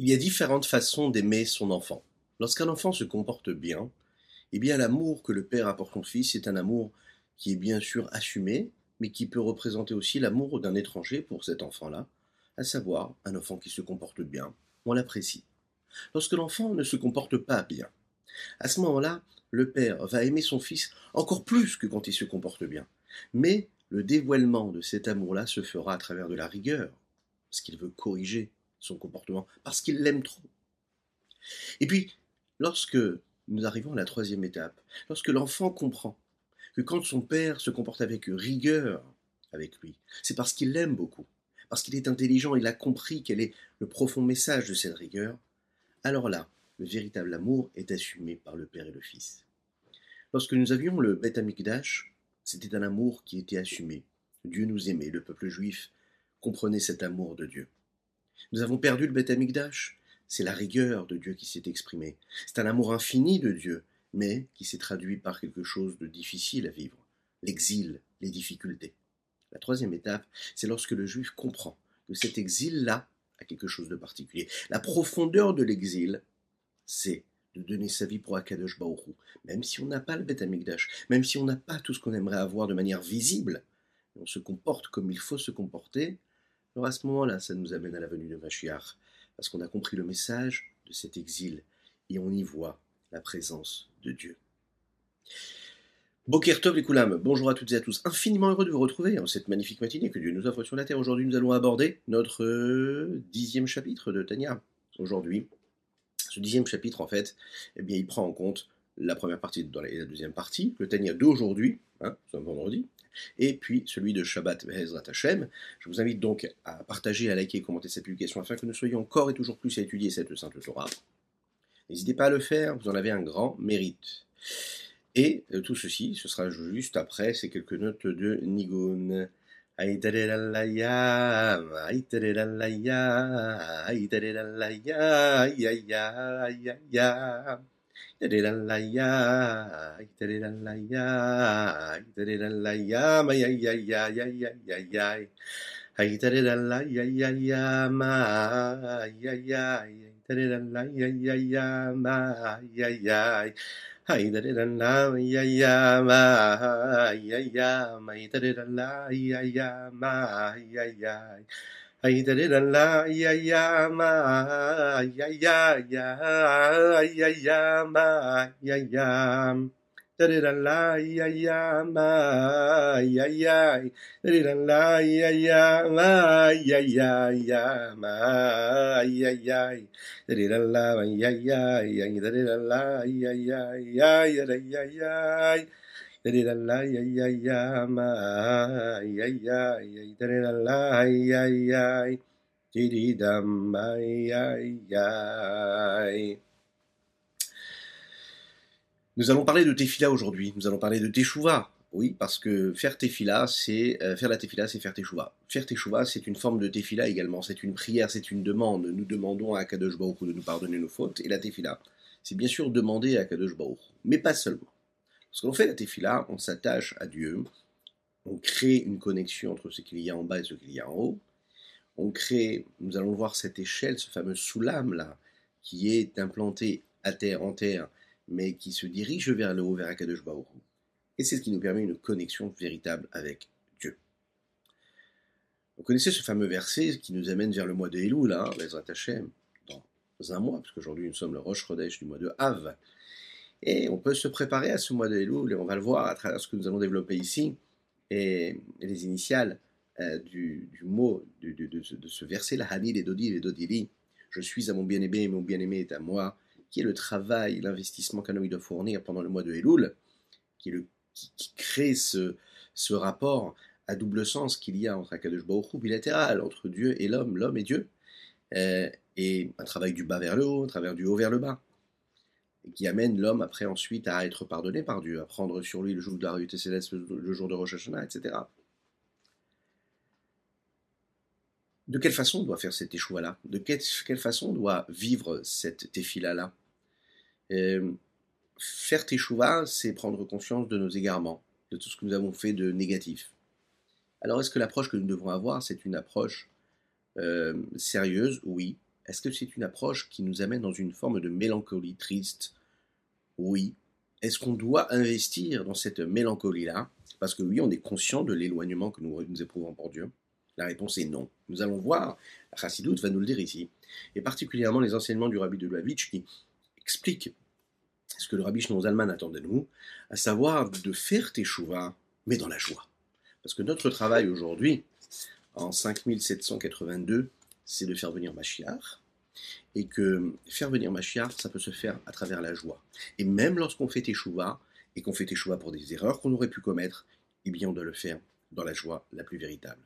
Il y a différentes façons d'aimer son enfant. Lorsqu'un enfant se comporte bien, eh bien l'amour que le père apporte son fils est un amour qui est bien sûr assumé, mais qui peut représenter aussi l'amour d'un étranger pour cet enfant-là, à savoir un enfant qui se comporte bien, on l'apprécie. Lorsque l'enfant ne se comporte pas bien, à ce moment-là, le père va aimer son fils encore plus que quand il se comporte bien. Mais le dévoilement de cet amour-là se fera à travers de la rigueur, parce qu'il veut corriger son comportement, parce qu'il l'aime trop. Et puis, lorsque nous arrivons à la troisième étape, lorsque l'enfant comprend que quand son père se comporte avec rigueur avec lui, c'est parce qu'il l'aime beaucoup, parce qu'il est intelligent, il a compris quel est le profond message de cette rigueur, alors là, le véritable amour est assumé par le père et le fils. Lorsque nous avions le Beth Amikdash, c'était un amour qui était assumé. Dieu nous aimait, le peuple juif comprenait cet amour de Dieu. Nous avons perdu le Beth Amikdash. C'est la rigueur de Dieu qui s'est exprimée. C'est un amour infini de Dieu, mais qui s'est traduit par quelque chose de difficile à vivre. L'exil, les difficultés. La troisième étape, c'est lorsque le juif comprend que cet exil-là a quelque chose de particulier. La profondeur de l'exil, c'est de donner sa vie pour Akadosh Baoru. Même si on n'a pas le Beth Amikdash, même si on n'a pas tout ce qu'on aimerait avoir de manière visible, on se comporte comme il faut se comporter, alors à ce moment-là, ça nous amène à la venue de Mashiach, parce qu'on a compris le message de cet exil et on y voit la présence de Dieu. Bokertov et Koulam, bonjour à toutes et à tous. Infiniment heureux de vous retrouver en cette magnifique matinée que Dieu nous offre sur la terre. Aujourd'hui, nous allons aborder notre euh, dixième chapitre de Tania. Aujourd'hui, ce dixième chapitre, en fait, eh bien, il prend en compte la première partie et la deuxième partie, le Tania d'aujourd'hui, hein, un vendredi, et puis celui de Shabbat Bezrat Hashem. Je vous invite donc à partager, à liker et commenter cette publication afin que nous soyons encore et toujours plus à étudier cette Sainte Torah. N'hésitez pas à le faire, vous en avez un grand mérite. Et euh, tout ceci, ce sera juste après ces quelques notes de Nigun. Hey da da da la ya ya ma ya ya ma da da da la ya ya ma ya ya ay da da la ya ya ma, ya ya ya, ay-ya-ya-ma, ya ya. Da-di-da-la, ay-ya-ya-ma, ay-ya-ya. Da-di-da-la, ay-ya-ya-ma, ay-ya-ya-ya-ma, ay-ya-ya. Da-di-da-la, ay-ya-ya-ya, da-di-da-la, ay-ya-ya-ya, da-di-da-ya-ya. Nous allons parler de Tefila aujourd'hui. Nous allons parler de Teshuvah. Oui, parce que faire Tefila, c'est euh, faire la Tefila, c'est faire Teshuvah. Faire Teshuvah, c'est une forme de Tefila également. C'est une prière, c'est une demande. Nous demandons à Kadosh Baruch de nous pardonner nos fautes. Et la Tefila, c'est bien sûr demander à Kadosh Baruch, mais pas seulement. Lorsqu'on fait la tefila, on s'attache à Dieu, on crée une connexion entre ce qu'il y a en bas et ce qu'il y a en haut. On crée, nous allons voir cette échelle, ce fameux soulam là, qui est implanté à terre, en terre, mais qui se dirige vers le haut, vers Akadosh Et c'est ce qui nous permet une connexion véritable avec Dieu. Vous connaissez ce fameux verset qui nous amène vers le mois de Elul, là, Bezrat Hashem, dans un mois, parce qu'aujourd'hui nous sommes le Rosh Chodesh du mois de Av. Et on peut se préparer à ce mois de Elul, et on va le voir à travers ce que nous allons développer ici, et, les initiales euh, du, mot, de, ce verset, la Hanil et Dodi et Dodili, je suis à mon bien-aimé et mon bien-aimé est à moi, qui est le travail, l'investissement qu'un homme doit fournir pendant le mois de Elul, qui, crée ce, ce, rapport à double sens qu'il y a entre Akadosh Baruch bilatéral, entre Dieu et l'homme, l'homme et Dieu, euh, et un travail du bas vers le haut, un travail du haut vers le bas qui amène l'homme après ensuite à être pardonné par Dieu, à prendre sur lui le jour de la réalité céleste, le jour de Rosh etc. De quelle façon on doit faire cet échoua-là De quelle, façon on doit vivre cette téfila-là euh, Faire teshuva, c'est prendre conscience de nos égarements, de tout ce que nous avons fait de négatif. Alors est-ce que l'approche que nous devons avoir, c'est une approche euh, sérieuse? Oui, Est-ce que c'est une approche qui nous amène dans une forme de mélancolie triste? Oui. Est-ce qu'on doit investir dans cette mélancolie-là? Parce que oui, on est conscient de l'éloignement que nous, éprouvons pour Dieu. La réponse est non. Nous allons voir, Chassidoute va nous le dire ici, et particulièrement les enseignements du rabbi de Lubavitch qui expliquent ce que le rabbi Zalman attend de nous, à savoir de faire teshuva, mais dans la joie. Parce que notre travail aujourd'hui, en 5782, c'est de faire venir Machiar, et que faire venir Machiar, ça peut se faire à travers la joie. Et même lorsqu'on fait teshuva, et qu'on fait teshuva pour des erreurs qu'on aurait pu commettre, eh bien on doit le faire dans la joie la plus véritable.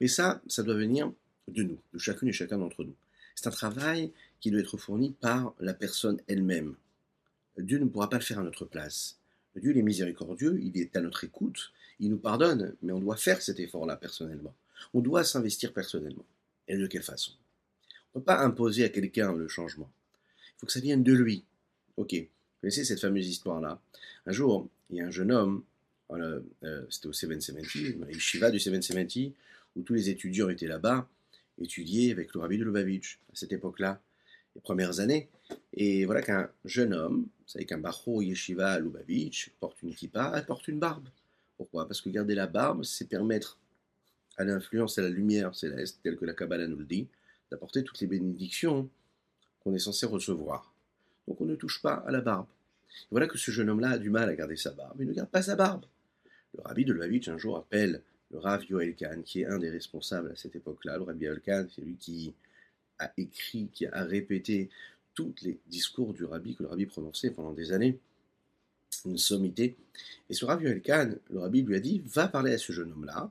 Mais ça, ça doit venir de nous, de chacune et chacun d'entre nous. C'est un travail qui doit être fourni par la personne elle-même. Dieu ne pourra pas le faire à notre place. Dieu il est miséricordieux, il est à notre écoute, il nous pardonne, mais on doit faire cet effort-là personnellement. On doit s'investir personnellement. Et de quelle façon? On ne peut pas imposer à quelqu'un le changement. Il faut que ça vienne de lui. Ok, vous connaissez cette fameuse histoire-là? Un jour, il y a un jeune homme, euh, c'était au 770, le Shiva du 770, où tous les étudiants étaient là-bas, étudier avec le rabbi de Lubavitch, à cette époque-là, les premières années. Et voilà qu'un jeune homme, vous savez qu'un baro yeshiva Lubavitch porte une kippa, porte une barbe. Pourquoi? Parce que garder la barbe, c'est permettre à l'influence et à la lumière céleste, telle que la Kabbalah nous le dit, d'apporter toutes les bénédictions qu'on est censé recevoir. Donc on ne touche pas à la barbe. Et voilà que ce jeune homme-là a du mal à garder sa barbe. Il ne garde pas sa barbe. Le rabbi de Lubavitch un jour appelle le Rav Yoel Kahn, qui est un des responsables à cette époque-là. Le Rav Yoel Kahn, c'est lui qui a écrit, qui a répété tous les discours du rabbi que le rabbi prononçait pendant des années, une sommité. Et ce Rav Yoel Kahn, le rabbi lui a dit, va parler à ce jeune homme-là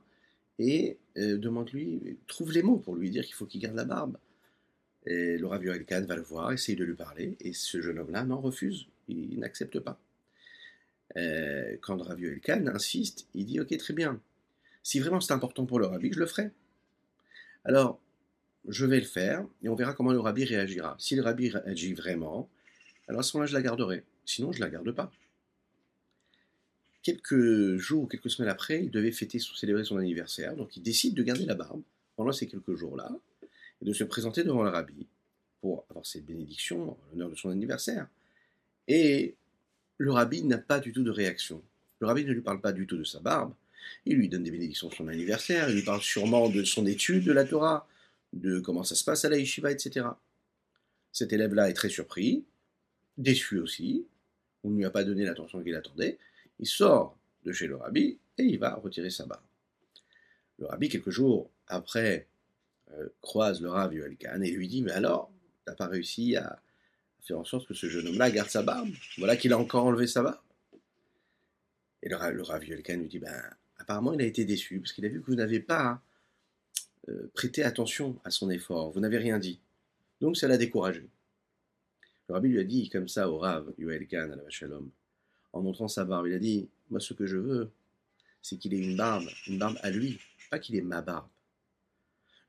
et euh, demande-lui, trouve les mots pour lui dire qu'il faut qu'il garde la barbe. Et le Rav Yoel Kahn va le voir, essaye de lui parler, et ce jeune homme-là n'en refuse, il, n'accepte pas. Euh, quand Rav Yoel Kahn insiste, il dit, ok, très bien, si vraiment c'est important pour le rabbi, je le ferai. Alors, je vais le faire et on verra comment le rabbi réagira. Si le rabbi réagit vraiment, alors à ce moment-là, je la garderai. Sinon, je ne la garde pas. Quelques jours, quelques semaines après, il devait fêter, célébrer son anniversaire, donc il décide de garder la barbe pendant ces quelques jours-là et de se présenter devant le rabbi pour avoir ses bénédictions en l'honneur de son anniversaire. Et le rabbi n'a pas du tout de réaction. Le rabbi ne lui parle pas du tout de sa barbe, il lui donne des bénédictions de son anniversaire, il lui parle sûrement de son étude de la Torah, de comment ça se passe à la yeshiva, etc. Cet élève-là est très surpris, déçu aussi, on ne lui a pas donné l'attention qu'il attendait, il sort de chez le rabbi et il va retirer sa barbe. Le rabbi, quelques jours après, euh, croise le rabbi Yoel et lui dit, mais alors, t'as pas réussi à faire en sorte que ce jeune homme-là garde sa barbe Voilà qu'il a encore enlevé sa barbe. Et le, le Rav lui dit, ben, apparemment, il a été déçu parce qu'il a vu que vous n'avez pas euh, prêté attention à son effort, vous n'avez rien dit. Donc, ça l'a découragé. Le rabbi lui a dit comme ça au Rav Yoel Khan à la Shalom, en montrant sa barbe. Il a dit Moi, ce que je veux, c'est qu'il ait une barbe, une barbe à lui, pas qu'il ait ma barbe.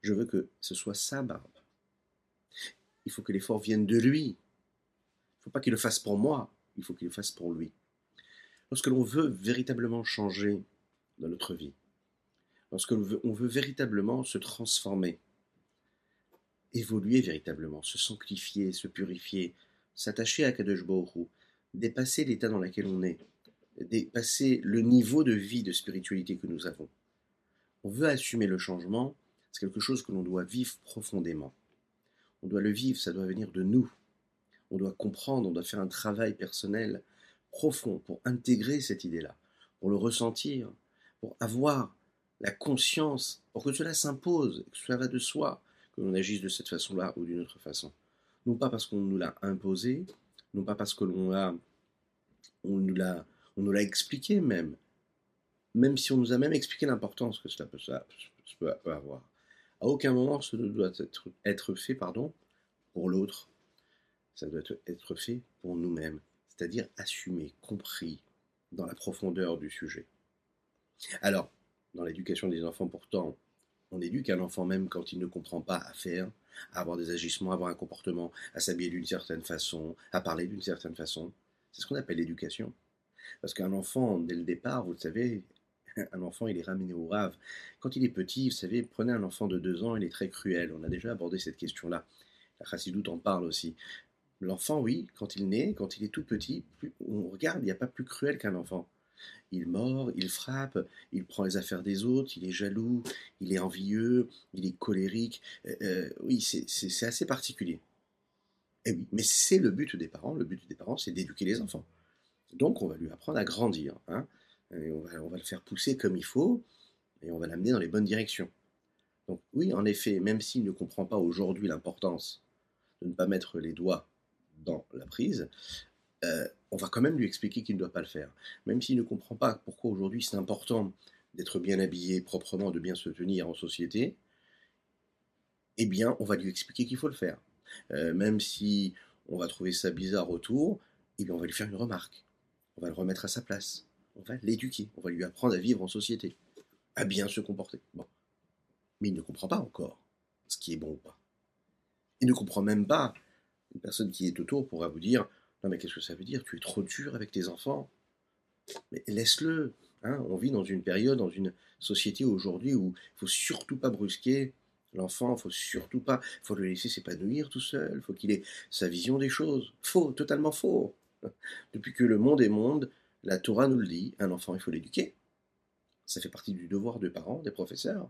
Je veux que ce soit sa barbe. Il faut que l'effort vienne de lui. Il ne faut pas qu'il le fasse pour moi, il faut qu'il le fasse pour lui. Lorsque l'on veut véritablement changer dans notre vie, lorsque l'on veut, on veut véritablement se transformer, évoluer véritablement, se sanctifier, se purifier, s'attacher à Kadosh Baruch dépasser l'état dans lequel on est, dépasser le niveau de vie, de spiritualité que nous avons. On veut assumer le changement, c'est quelque chose que l'on doit vivre profondément. On doit le vivre, ça doit venir de nous. On doit comprendre, on doit faire un travail personnel profond pour intégrer cette idée-là, pour le ressentir, pour avoir la conscience, pour que cela s'impose, que cela va de soi, que l'on agisse de cette façon-là ou d'une autre façon. Non pas parce qu'on nous l'a imposé, non pas parce que l'on a, on nous l'a, on nous l'a expliqué même, même si on nous a même expliqué l'importance que cela peut, avoir. À aucun moment ce ne doit être, être fait, pardon, pour l'autre. Ça doit être fait pour nous-mêmes c'est-à-dire assumé, compris dans la profondeur du sujet. Alors, dans l'éducation des enfants, pourtant, on éduque un enfant même quand il ne comprend pas à faire, à avoir des agissements, à avoir un comportement, à s'habiller d'une certaine façon, à parler d'une certaine façon. C'est ce qu'on appelle l'éducation. Parce qu'un enfant, dès le départ, vous le savez, un enfant, il est ramené au rave. Quand il est petit, vous savez, prenez un enfant de deux ans, il est très cruel. On a déjà abordé cette question-là. La chassidoute en parle aussi. L'enfant, oui, quand il naît, quand il est tout petit, on regarde, il n'y a pas plus cruel qu'un enfant. Il mord, il frappe, il prend les affaires des autres, il est jaloux, il est envieux, il est colérique. Euh, euh, oui, c'est assez particulier. Et oui, mais c'est le but des parents. Le but des parents, c'est d'éduquer les enfants. Donc, on va lui apprendre à grandir. Hein, on, va, on va le faire pousser comme il faut, et on va l'amener dans les bonnes directions. Donc oui, en effet, même s'il ne comprend pas aujourd'hui l'importance de ne pas mettre les doigts dans la prise, euh, on va quand même lui expliquer qu'il ne doit pas le faire. Même s'il ne comprend pas pourquoi aujourd'hui c'est important d'être bien habillé, proprement, de bien se tenir en société, eh bien, on va lui expliquer qu'il faut le faire. Euh, même si on va trouver ça bizarre autour, eh bien, on va lui faire une remarque. On va le remettre à sa place. On va l'éduquer. On va lui apprendre à vivre en société, à bien se comporter. Bon mais il ne comprend pas encore ce qui est bon ou pas. Il ne comprend même pas. Une personne qui est autour pourra vous dire Mais qu'est-ce que ça veut dire? Tu es trop dur avec tes enfants. Mais laisse-le. Hein. On vit dans une période, dans une société aujourd'hui où il faut surtout pas brusquer l'enfant, il faut surtout pas. Il faut le laisser s'épanouir tout seul. Faut qu'il ait sa vision des choses. Faux, totalement faux. Depuis que le monde est monde, la Torah nous le dit un enfant, il faut l'éduquer. Ça fait partie du devoir des parents, des professeurs.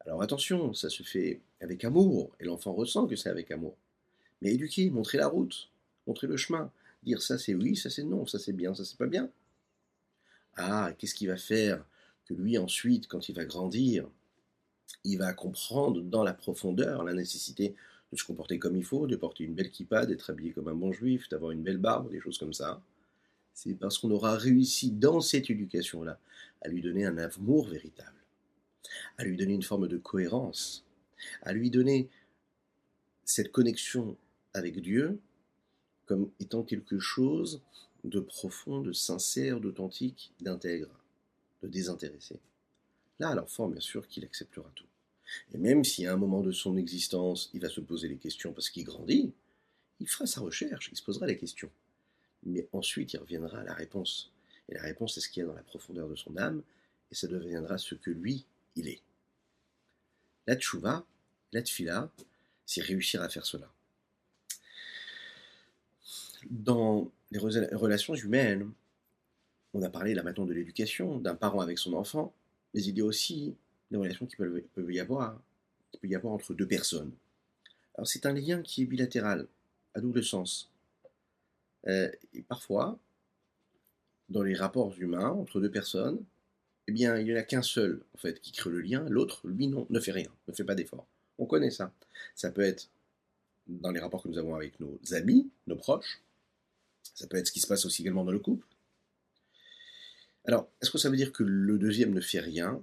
Alors attention, ça se fait avec amour, et l'enfant ressent que c'est avec amour. Mais éduquer, montrer la route, montrer le chemin, dire ça c'est oui, ça c'est non, ça c'est bien, ça c'est pas bien. Ah, qu'est-ce qu'il va faire que lui ensuite, quand il va grandir, il va comprendre dans la profondeur la nécessité de se comporter comme il faut, de porter une belle kippa, d'être habillé comme un bon juif, d'avoir une belle barbe, des choses comme ça. C'est parce qu'on aura réussi dans cette éducation-là à lui donner un amour véritable à lui donner une forme de cohérence, à lui donner cette connexion avec Dieu comme étant quelque chose de profond, de sincère, d'authentique, d'intègre, de désintéressé. Là, l'enfant, bien sûr, qu'il acceptera tout. Et même si à un moment de son existence, il va se poser les questions parce qu'il grandit, il fera sa recherche, il se posera les questions. Mais ensuite, il reviendra à la réponse. Et la réponse, c'est ce qu'il y a dans la profondeur de son âme, et ça deviendra ce que lui, il est. La tchouva, la tfila, c'est réussir à faire cela. Dans les relations humaines, on a parlé là maintenant de l'éducation, d'un parent avec son enfant, mais il y a aussi des relations qui peuvent, y avoir, peut y avoir entre deux personnes. Alors c'est un lien qui est bilatéral, à double sens. Euh, et parfois, dans les rapports humains entre deux personnes, eh bien, il n'y en a qu'un seul, en fait, qui crée le lien, l'autre, lui, non, ne fait rien, ne fait pas d'effort. On connaît ça. Ça peut être dans les rapports que nous avons avec nos amis, nos proches, ça peut être ce qui se passe aussi également dans le couple. Alors, est-ce que ça veut dire que le deuxième ne fait rien?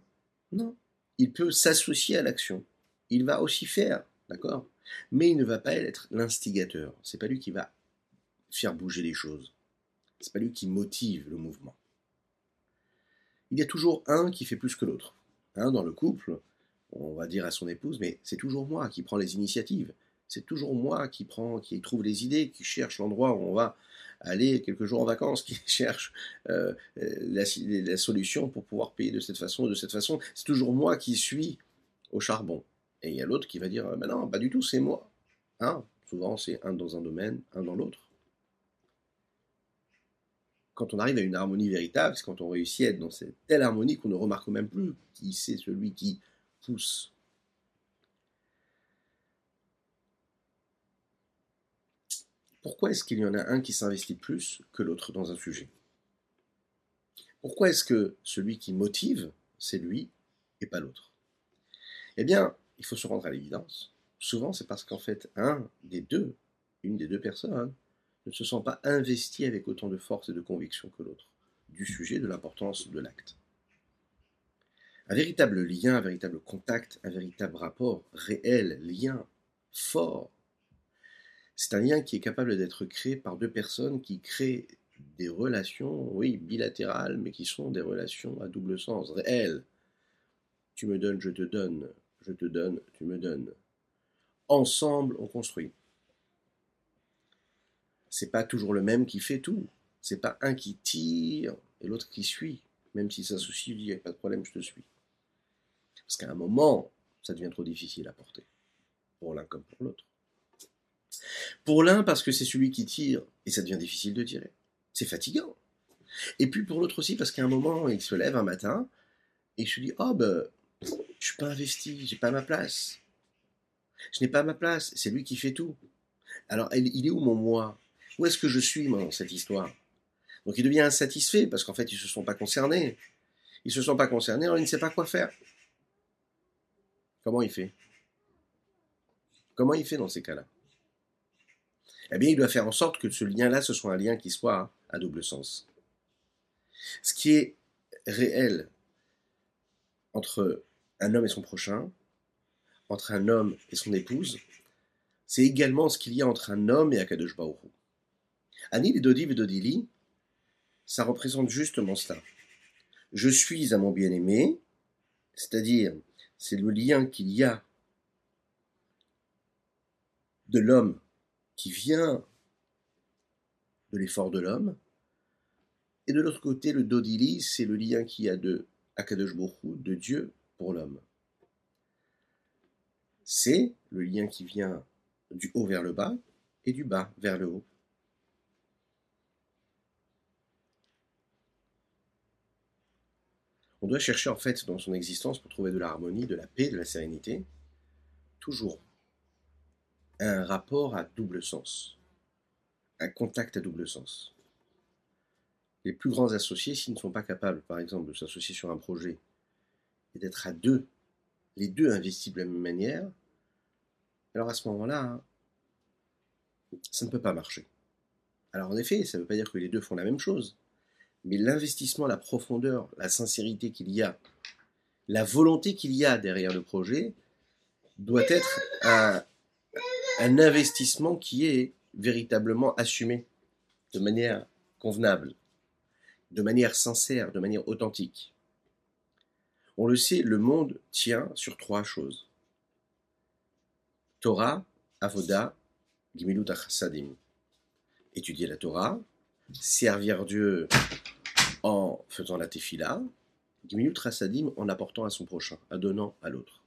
Non. Il peut s'associer à l'action. Il va aussi faire, d'accord? Mais il ne va pas être l'instigateur. C'est pas lui qui va faire bouger les choses. C'est pas lui qui motive le mouvement il y a toujours un qui fait plus que l'autre. Hein, dans le couple, on va dire à son épouse, mais c'est toujours moi qui prends les initiatives. C'est toujours moi qui prend, qui trouve les idées, qui cherche l'endroit où on va aller quelques jours en vacances, qui cherche euh, la, solution pour pouvoir payer de cette façon ou de cette façon. C'est toujours moi qui suis au charbon. Et il y a l'autre qui va dire, ben non, pas du tout, c'est moi. Hein? Souvent, c'est un dans un domaine, un dans l'autre quand on arrive à une harmonie véritable, c'est quand on réussit à être dans cette telle harmonie qu'on ne remarque même plus qui c'est celui qui pousse. Pourquoi est-ce qu'il y en a un qui s'investit plus que l'autre dans un sujet? Pourquoi est-ce que celui qui motive, c'est lui et pas l'autre? Eh bien, il faut se rendre à l'évidence. Souvent, c'est parce qu'en fait, un des deux, une des deux personnes, ne se sent pas investi avec autant de force et de conviction que l'autre du sujet, de l'importance de l'acte. Un véritable lien, un véritable contact, un véritable rapport réel, lien fort, c'est un lien qui est capable d'être créé par deux personnes qui créent des relations, oui, bilatérales, mais qui sont des relations à double sens, réelles. Tu me donnes, je te donne, je te donne, tu me donnes. Ensemble, on construit c'est pas toujours le même qui fait tout. C'est pas un qui tire et l'autre qui suit. Même si ça soucie, il a pas de problème, je te suis. Parce qu'à un moment, ça devient trop difficile à porter. Pour l'un comme pour l'autre. Pour l'un, parce que c'est celui qui tire, et ça devient difficile de tirer. C'est fatigant. Et puis pour l'autre aussi, parce qu'à un moment, il se lève un matin, et je lui dis, oh ben, je suis pas investi, j'ai pas ma place. Je n'ai pas ma place, c'est lui qui fait tout. Alors, il est où mon moi? Où est-ce que je suis, moi, dans cette histoire? Donc il devient insatisfait, parce qu'en fait, ils ne se sont pas concernés. Ils ne se sont pas concernés, alors il ne sait pas quoi faire. Comment il fait? Comment il fait dans ces cas-là? Eh bien, il doit faire en sorte que ce lien-là, ce soit un lien qui soit à double sens. Ce qui est réel entre un homme et son prochain, entre un homme et son épouse, c'est également ce qu'il y a entre un homme et Akadosh Anil et Dodi et Dodili, ça représente justement cela. Je suis à mon bien-aimé, c'est-à-dire c'est le lien qu'il y a de l'homme qui vient de l'effort de l'homme, et de l'autre côté, le Dodili, c'est le lien qu'il y a de Akadosh de Dieu pour l'homme. C'est le lien qui vient du haut vers le bas et du bas vers le haut. On doit chercher en fait dans son existence pour trouver de l'harmonie, de la paix, de la sérénité, toujours un rapport à double sens, un contact à double sens. Les plus grands associés, s'ils ne sont pas capables, par exemple, de s'associer sur un projet et d'être à deux, les deux investis de la même manière, alors à ce moment-là, ça ne peut pas marcher. Alors en effet, ça ne veut pas dire que les deux font la même chose, mais l'investissement, la profondeur, la sincérité qu'il y a, la volonté qu'il y a derrière le projet, doit être un investissement qui est véritablement assumé de manière convenable, de manière sincère, de manière authentique. On le sait, le monde tient sur trois choses. Torah, Avoda, Gimilut Achasadim. Étudier la Torah, servir Dieu en faisant la tefila, Gimilut Achasadim en apportant à son prochain, en donnant à l'autre.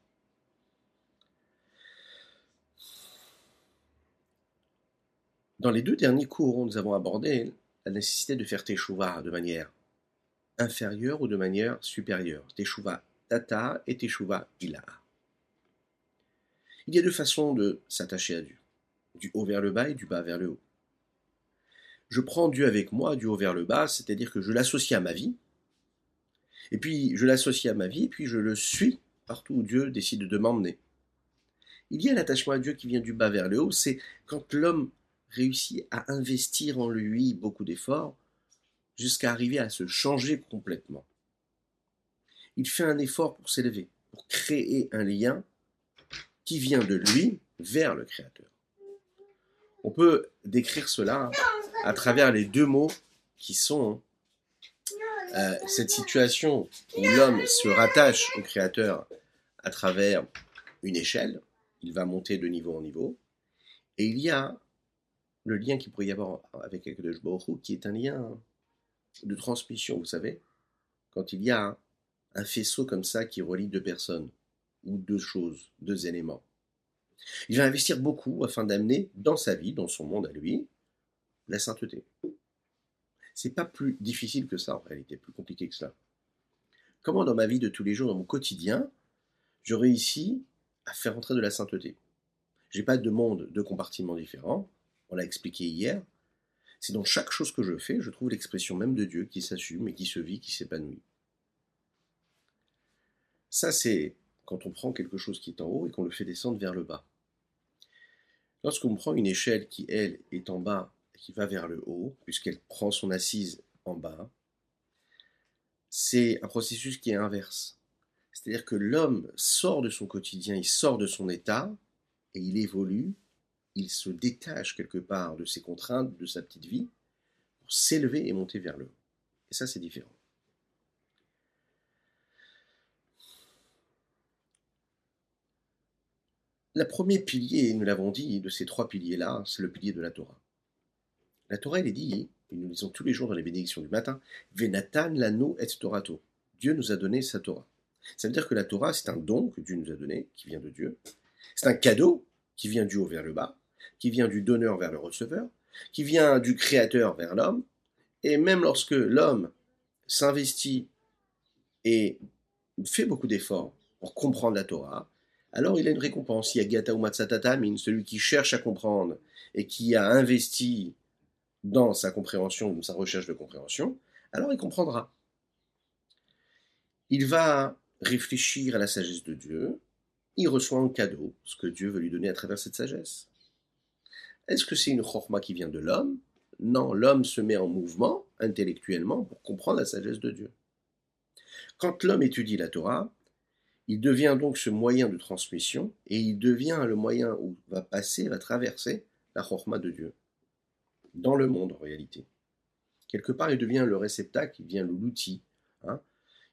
Dans les deux derniers cours, nous avons abordé la nécessité de faire teshuva de manière inférieure ou de manière supérieure. Teshuva tata et teshuva ila. Il y a deux façons de s'attacher à Dieu, du haut vers le bas et du bas vers le haut. Je prends Dieu avec moi du haut vers le bas, c'est-à-dire que je l'associe à ma vie, et puis je l'associe à ma vie, et puis je le suis partout où Dieu décide de m'emmener. Il y a l'attachement à Dieu qui vient du bas vers le haut, c'est quand l'homme réussit à investir en lui beaucoup d'efforts jusqu'à arriver à se changer complètement. Il fait un effort pour s'élever, pour créer un lien qui vient de lui vers le Créateur. On peut décrire cela à travers les deux mots qui sont euh, cette situation où l'homme se rattache au Créateur à travers une échelle, il va monter de niveau en niveau, et il y a le lien qu'il pourrait y avoir avec Akadosh Baruch qui est un lien de transmission, vous savez, quand il y a un faisceau comme ça qui relie deux personnes, ou deux choses, deux éléments. Il va investir beaucoup afin d'amener dans sa vie, dans son monde à lui, la sainteté. C'est pas plus difficile que ça en réalité, plus compliqué que cela. Comment dans ma vie de tous les jours, dans mon quotidien, je réussis à faire entrer de la sainteté? J'ai pas de monde, de compartiments différents, on l'a expliqué hier. C'est dans chaque chose que je fais, je trouve l'expression même de Dieu qui s'assume et qui se vit, qui s'épanouit. Ça, c'est quand on prend quelque chose qui est en haut et qu'on le fait descendre vers le bas. Lorsqu'on prend une échelle qui, elle, est en bas et qui va vers le haut, puisqu'elle prend son assise en bas, c'est un processus qui est inverse. C'est-à-dire que l'homme sort de son quotidien, il sort de son état et il évolue, il se détache quelque part de ses contraintes, de sa petite vie, pour s'élever et monter vers le haut. Et ça, c'est différent. Le premier pilier, nous l'avons dit, de ces trois piliers-là, c'est le pilier de la Torah. La Torah, elle est dit, et nous lisons tous les jours dans les bénédictions du matin, Venatan lano et Torato. Dieu nous a donné sa Torah. Ça veut dire que la Torah, c'est un don que Dieu nous a donné, qui vient de Dieu. C'est un cadeau qui vient du haut vers le bas. Qui vient du donneur vers le receveur, qui vient du créateur vers l'homme, et même lorsque l'homme s'investit et fait beaucoup d'efforts pour comprendre la Torah, alors il a une récompense. Il y a Gata celui qui cherche à comprendre et qui a investi dans sa compréhension, dans sa recherche de compréhension, alors il comprendra. Il va réfléchir à la sagesse de Dieu, il reçoit en cadeau ce que Dieu veut lui donner à travers cette sagesse. Est-ce que c'est une chorma qui vient de l'homme? Non, l'homme se met en mouvement intellectuellement pour comprendre la sagesse de Dieu. Quand l'homme étudie la Torah, il devient donc ce moyen de transmission et il devient le moyen où va passer, va traverser la chorma de Dieu dans le monde en réalité. Quelque part, il devient le réceptacle, il devient l'outil. Hein.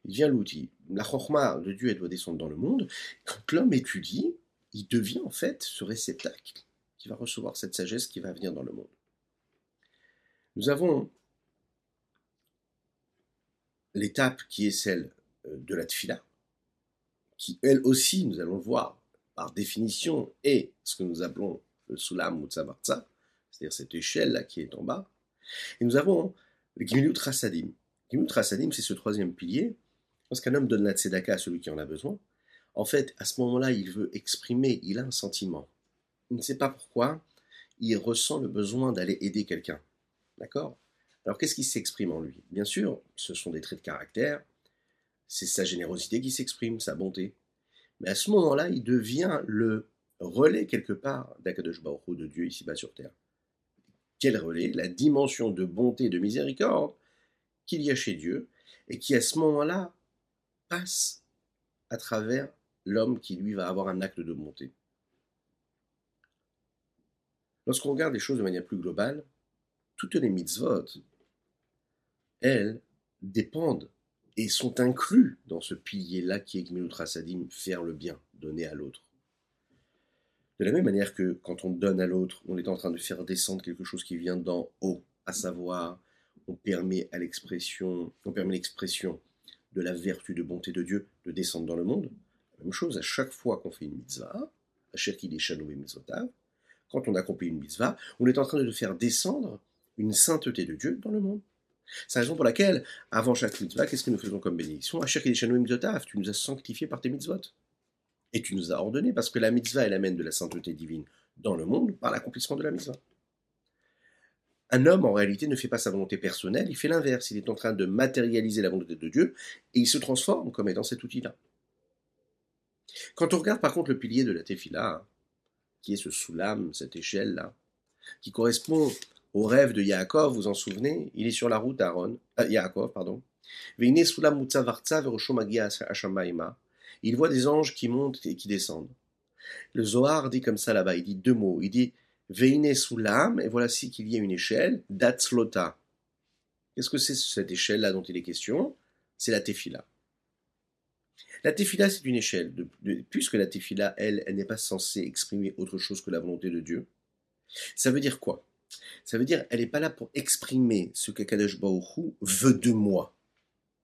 il devient l'outil. La chorma de Dieu, elle doit descendre dans le monde. Quand l'homme étudie, il devient en fait ce réceptacle qui va recevoir cette sagesse qui va venir dans le monde. Nous avons l'étape qui est celle euh, de la tfila, qui elle aussi, nous allons le voir, par définition, est ce que nous appelons le sulam ou c'est-à-dire cette échelle-là qui est en bas. Et nous avons le Gimilut Rasadim. Gimilut Rasadim, c'est ce troisième pilier. Lorsqu'un homme donne la tzedaka à celui qui en a besoin, en fait, à ce moment-là, il veut exprimer, il a un sentiment. Il ne sait pas pourquoi, il ressent le besoin d'aller aider quelqu'un. D'accord? Alors qu'est-ce qui s'exprime en lui? Bien sûr, ce sont des traits de caractère, c'est sa générosité qui s'exprime, sa bonté. Mais à ce moment-là, il devient le relais quelque part d'Akadosh Baruch de Dieu ici-bas sur terre. Quel relais? La dimension de bonté et de miséricorde qu'il y a chez Dieu et qui à ce moment-là passe à travers l'homme qui lui va avoir un acte de bonté. Lorsqu'on regarde les choses de manière plus globale, toutes les mitzvot, elles, dépendent et sont inclus dans ce pilier-là qui est Gmilut Rasadim, faire le bien, donner à l'autre. De la même manière que quand on donne à l'autre, on est en train de faire descendre quelque chose qui vient d'en haut, à savoir, on permet à l'expression, on permet de la vertu de bonté de Dieu de descendre dans le monde. La même chose, à chaque fois qu'on fait une mitzvah, à Cherki des et Mitzvotav, quand on accomplit une mitzvah, on est en train de faire descendre une sainteté de Dieu dans le monde. C'est la raison pour laquelle, avant chaque mitzvah, qu'est-ce que nous faisons comme bénédiction? Asher Mitzvotav, tu nous as sanctifiés par tes mitzvot. Et tu nous as ordonné, parce que la mitzvah, elle amène de la sainteté divine dans le monde par l'accomplissement de la mitzvah. Un homme, en réalité, ne fait pas sa volonté personnelle, il fait l'inverse. Il est en train de matérialiser la volonté de Dieu et il se transforme comme étant cet outil-là. Quand on regarde par contre le pilier de la tefila, qui est ce soulam, cette échelle-là, qui correspond au rêve de Yaakov, vous en souvenez? Il est sur la route d'Aaron, euh, Yaakov, pardon. Il voit des anges qui montent et qui descendent. Le Zohar dit comme ça là-bas, il dit deux mots. Il dit Veine Soulam, et voici qu'il y a une échelle, Datslota. Qu'est-ce que c'est cette échelle-là dont il est question? C'est la Tefila. La Tefila, c'est une échelle. puisque la Tefila, elle, elle n'est pas censée exprimer autre chose que la volonté de Dieu. Ça veut dire quoi? Ça veut dire elle n'est pas là pour exprimer ce que Kadosh Baruch veut de moi,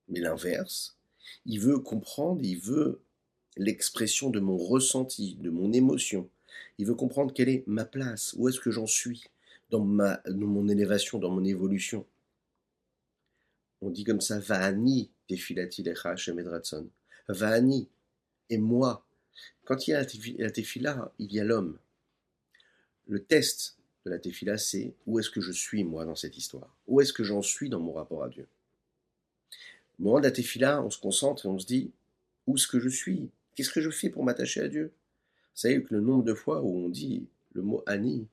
mais l'inverse. Il veut comprendre, il veut l'expression de mon ressenti, de mon émotion. Il veut comprendre quelle est ma place, où est-ce que j'en suis dans, ma, dans mon élévation, dans mon évolution. On dit comme ça, Va'ani tefilati lecha Hashem Va Va'ani, et moi. Quand il y a la tefila, il y a l'homme. Le test de la tefila, c'est où est-ce que je suis, moi, dans cette histoire? Où est-ce que j'en suis dans mon rapport à Dieu? Au moment de la tefila, on se concentre et on se dit, où est-ce que je suis? Qu'est-ce que je fais pour m'attacher à Dieu? Vous savez que le nombre de fois où on dit le mot Ani,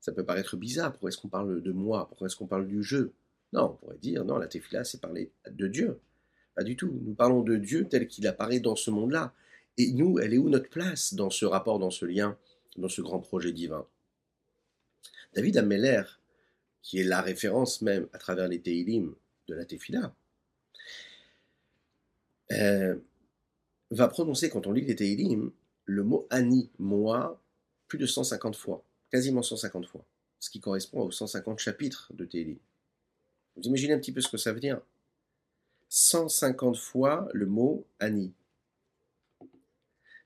ça peut paraître bizarre. Pourquoi est-ce qu'on parle de moi? Pourquoi est-ce qu'on parle du jeu? Non, on pourrait dire, non, la tefila, c'est parler de Dieu. Pas du tout. Nous parlons de Dieu tel qu'il apparaît dans ce monde-là. Et nous, elle est où notre place dans ce rapport, dans ce lien, dans ce grand projet divin? David Ameller, qui est la référence même à travers les Teilim de la Tefila, euh, va prononcer, quand on lit les Teilim, le mot Ani, moi, plus de 150 fois, quasiment 150 fois, ce qui correspond aux 150 chapitres de Teilim. Vous imaginez un petit peu ce que ça veut dire? 150 fois le mot Ani.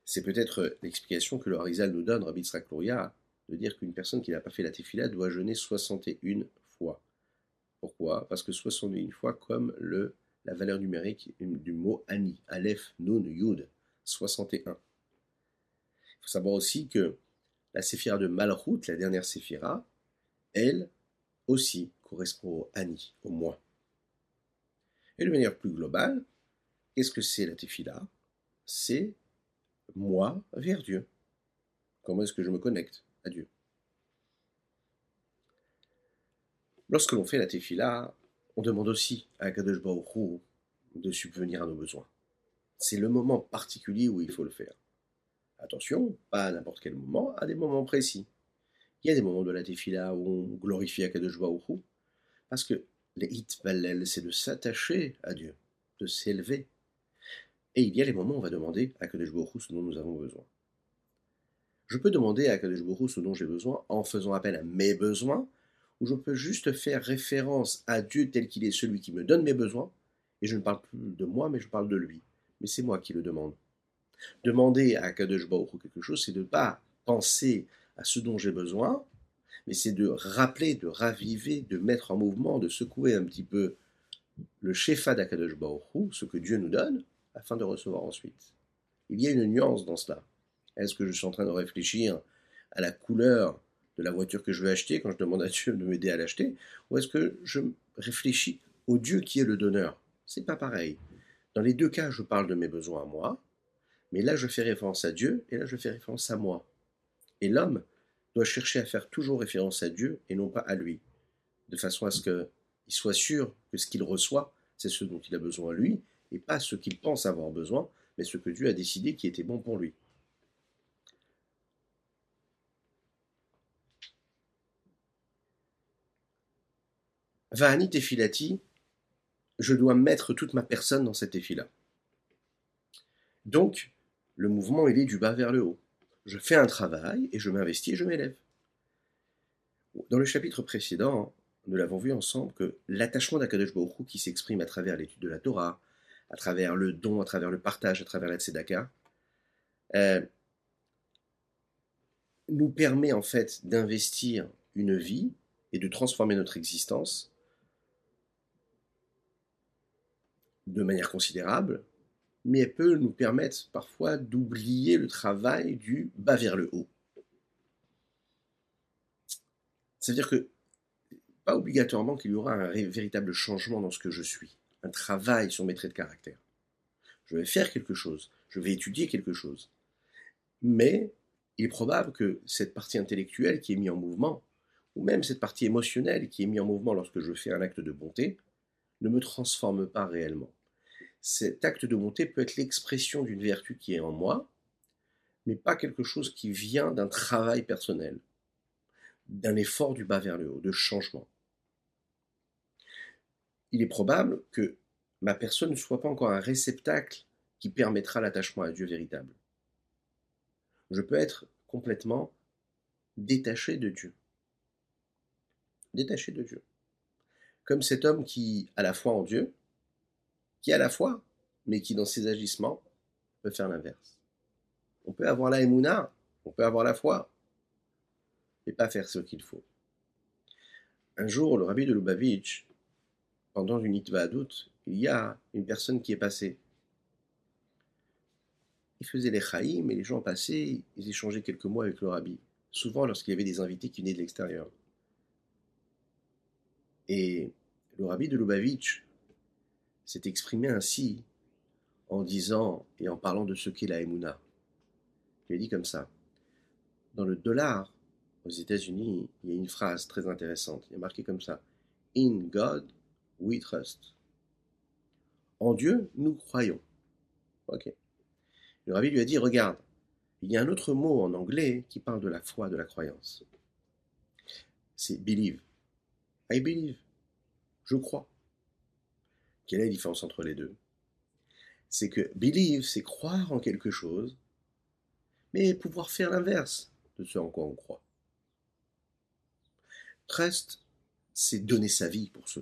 C'est peut-être l'explication que le Harizal nous donne, Rabbi Tzrak de dire qu'une personne qui n'a pas fait la tefila doit jeûner 61 fois. Pourquoi? Parce que 61 fois comme le, la valeur numérique du mot Ani, Aleph, Nun, Yud, 61. Il faut savoir aussi que la séphira de Malchut, la dernière séphira, elle aussi correspond au Ani, au moi. Et de manière plus globale, qu'est-ce que c'est la tefila? C'est moi vers Dieu. Comment est-ce que je me connecte à Dieu? Lorsque l'on fait la tefila, on demande aussi à Kadosh de subvenir à nos besoins. C'est le moment particulier où il faut le faire. Attention, pas à n'importe quel moment, à des moments précis. Il y a des moments de la tefila où on glorifie Akadosh Baruch parce que les c'est de s'attacher à Dieu, de s'élever. Et il y a les moments où on va demander à Akadosh Baruch ce dont nous avons besoin. Je peux demander à Akadosh Baruch ce dont j'ai besoin en faisant appel à mes besoins, ou je peux juste faire référence à Dieu tel qu'il est celui qui me donne mes besoins, et je ne parle plus de moi, mais je parle de lui. Mais c'est moi qui le demande. Demander à Akadosh Baruch quelque chose, c'est de ne pas penser à ce dont j'ai besoin, mais c'est de rappeler, de raviver, de mettre en mouvement, de secouer un petit peu le shefa d'Akadosh Baruch ce que Dieu nous donne, afin de recevoir ensuite. Il y a une nuance dans cela. Est-ce que je suis en train de réfléchir à la couleur de la voiture que je vais acheter quand je demande à Dieu de m'aider à l'acheter, ou est-ce que je réfléchis au Dieu qui est le donneur? C'est pas pareil. Dans les deux cas, je parle de mes besoins à moi, mais là je fais référence à Dieu et là je fais référence à moi. Et l'homme chercher à faire toujours référence à Dieu et non pas à lui, de façon à ce qu'il soit sûr que ce qu'il reçoit, c'est ce dont il a besoin lui, et pas ce qu'il pense avoir besoin, mais ce que Dieu a décidé qui était bon pour lui. Vahani Tefilati, je dois mettre toute ma personne dans cette Tefila. Donc, le mouvement, est du bas vers le haut je fais un travail et je m'investis et je m'élève. Dans le chapitre précédent, nous l'avons vu ensemble que l'attachement d'Akadosh Baruch qui s'exprime à travers l'étude de la Torah, à travers le don, à travers le partage, à travers la tzedaka, euh, nous permet en fait d'investir une vie et de transformer notre existence de manière considérable mais elle peut nous permettre parfois d'oublier le travail du bas vers le haut. C'est-à-dire que, pas obligatoirement qu'il y aura un véritable changement dans ce que je suis, un travail sur mes traits de caractère. Je vais faire quelque chose, je vais étudier quelque chose. Mais il est probable que cette partie intellectuelle qui est mise en mouvement, ou même cette partie émotionnelle qui est mise en mouvement lorsque je fais un acte de bonté, ne me transforme pas réellement cet acte de bonté peut être l'expression d'une vertu qui est en moi, mais pas quelque chose qui vient d'un travail personnel, d'un effort du bas vers le haut, de changement. Il est probable que ma personne ne soit pas encore un réceptacle qui permettra l'attachement à Dieu véritable. Je peux être complètement détaché de Dieu. Détaché de Dieu. Comme cet homme qui a la foi en Dieu, qui a la foi, mais qui dans ses agissements peut faire l'inverse. On peut avoir la émouna, on peut avoir la foi, mais pas faire ce qu'il faut. Un jour, le rabbi de Lubavitch, pendant une doute, il y a une personne qui est passée. Il faisait les chaïm et les gens passaient, ils échangeaient quelques mots avec le rabbi, souvent lorsqu'il y avait des invités qui venaient de l'extérieur. Et le rabbi de Lubavitch s'est exprimé ainsi en disant et en parlant de ce qu'est la Emouna. Il a dit comme ça. Dans le dollar, aux États-Unis, il y a une phrase très intéressante. Il a marqué comme ça. In God we trust. En Dieu, nous croyons. Ok. Le rabbi lui a dit, regarde, il y a un autre mot en anglais qui parle de la foi, de la croyance. C'est believe. I believe. Je crois. Quelle est la différence entre les deux? C'est que believe, c'est croire en quelque chose, mais pouvoir faire l'inverse de ce en quoi on croit. Trust, c'est donner sa vie pour ce,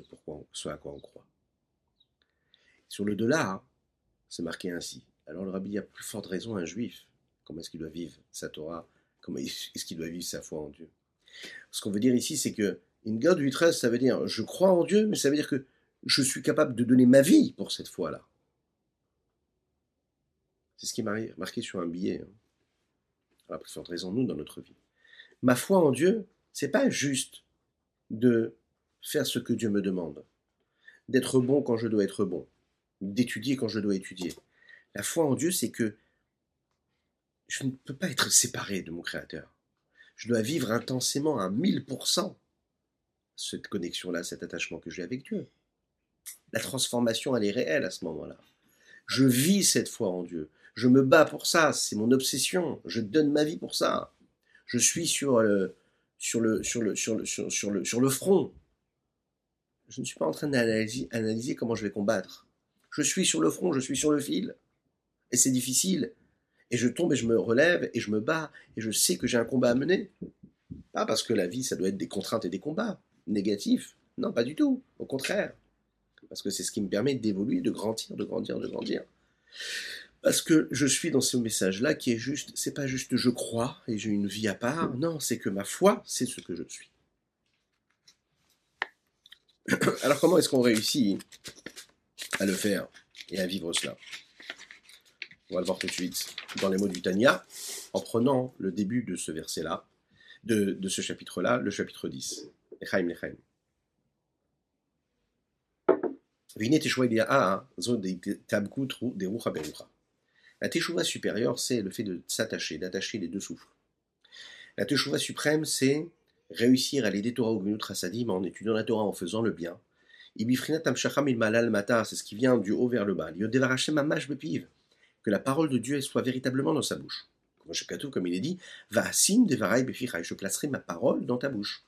ce à quoi on croit. Sur le dollar, c'est marqué ainsi. Alors le rabbi a plus forte raison un juif. Comment est-ce qu'il doit vivre sa Torah? Comment est-ce qu'il doit vivre sa foi en Dieu? Ce qu'on veut dire ici, c'est que une God we ça veut dire je crois en Dieu, mais ça veut dire que je suis capable de donner ma vie pour cette foi-là. C'est ce qui est marqué sur un billet. Hein. Alors, raison nous dans notre vie. Ma foi en Dieu, c'est pas juste de faire ce que Dieu me demande, d'être bon quand je dois être bon, d'étudier quand je dois étudier. La foi en Dieu, c'est que je ne peux pas être séparé de mon Créateur. Je dois vivre intensément à 1000% cette connexion-là, cet attachement que j'ai avec Dieu. La transformation, elle est réelle à ce moment-là. Je vis cette foi en Dieu. Je me bats pour ça. C'est mon obsession. Je donne ma vie pour ça. Je suis sur le, front. Je ne suis pas en train d'analyser analyser comment je vais combattre. Je suis sur le front, je suis sur le fil. Et c'est difficile. Et je tombe et je me relève et je me bats et je sais que j'ai un combat à mener. Pas parce que la vie, ça doit être des contraintes et des combats négatifs. Non, pas du tout. Au contraire. Parce que c'est ce qui me permet d'évoluer, de grandir, de grandir, de grandir. Parce que je suis dans ce message-là qui est juste, c'est pas juste je crois et j'ai une vie à part, non, c'est que ma foi, c'est ce que je suis. Alors comment est-ce qu'on réussit à le faire et à vivre cela? On va le voir tout de suite dans les mots du Tanya, en prenant le début de ce verset-là, de, ce chapitre-là, le chapitre 10. Echaim, Echaim. La teshuva supérieure, c'est le fait de s'attacher, d'attacher les deux souffles. La teshuva suprême, c'est réussir à l'aider Torah ou Trasadim en étudiant la Torah, en faisant le bien. mata, c'est ce qui vient du haut vers le bas. Que la parole de Dieu soit véritablement dans sa bouche. Comme il est dit, va je placerai ma parole dans ta bouche.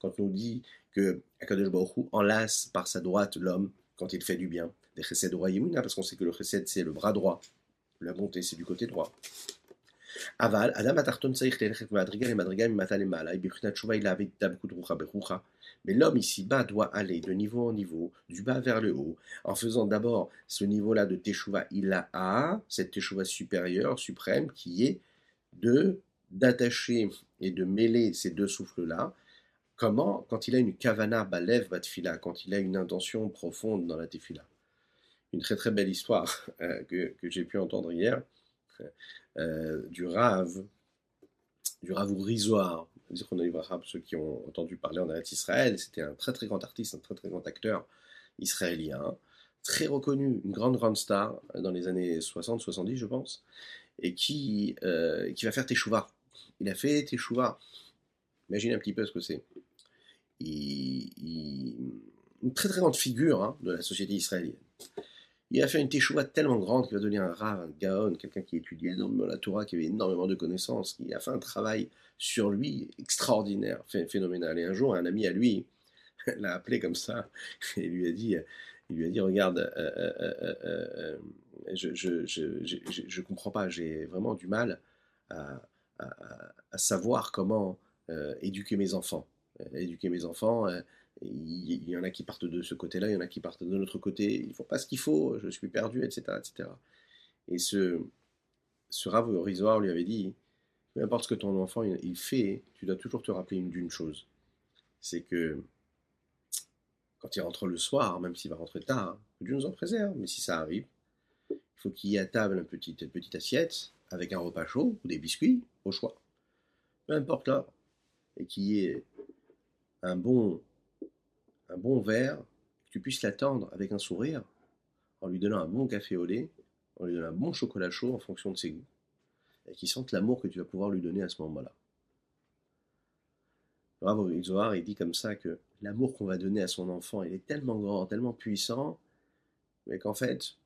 Quand on dit que Akadosh Baruch enlace par sa droite l'homme quand il fait du bien des chesed parce qu'on sait que le chesed c'est le bras droit, la bonté c'est du côté droit. Aval, Adam atarton mais l'homme ici-bas doit aller de niveau en niveau, du bas vers le haut, en faisant d'abord ce niveau-là de teshuva il a cette teshuva supérieure, suprême, qui est de d'attacher et de mêler ces deux souffles-là. Comment Quand il a une kavana balev batfila, quand il a une intention profonde dans la tefila une très très belle histoire euh, que, j'ai pu entendre hier euh, du Rav, du Rav Ourizoir, ceux qui ont entendu parler en Eretz Israël, c'était un très très grand artiste, un très très grand acteur israélien, très reconnu, une grande grande star dans les années 60-70 je pense, et qui, euh, qui va faire Teshuvah. Il a fait Teshuvah. Imaginez un petit peu ce que c'est. Une très très grande figure hein, de la société israélienne. Il a fait une teshuva tellement grande qu'il va devenir un Rav, un Gaon, quelqu'un qui étudiait énormément la Torah, qui avait énormément de connaissances, qui a fait un travail sur lui extraordinaire, phénoménal. Et un jour, un ami à lui l'a appelé comme ça et lui a dit, a regarde, euh, euh, euh, je, je, je, je, comprends pas, j'ai vraiment du mal à, à savoir comment éduquer mes enfants. Éduquer mes enfants il y en a qui partent de ce côté-là, il y en a qui partent de l'autre côté, il ne faut pas ce qu'il faut, je suis perdu, etc. etc. Et ce, ce Rav lui avait dit, peu importe ce que ton enfant il fait, tu dois toujours te rappeler d'une chose, c'est que quand il rentre le soir, même s'il va rentrer tard, Dieu nous en préserve, mais si ça arrive, il faut qu'il y ait à table une petite, petite assiette avec un repas chaud ou des biscuits, au choix. Peu importe là, et qu'il y ait un bon un bon verre, que tu puisses l'attendre avec un sourire, en lui donnant un bon café au lait, en lui donnant un bon chocolat chaud en fonction de ses goûts, et qu'il sente l'amour que tu vas pouvoir lui donner à ce moment-là. Bravo Zohar, il dit comme ça que l'amour qu'on va donner à son enfant, il est tellement grand, tellement puissant, mais qu'en fait,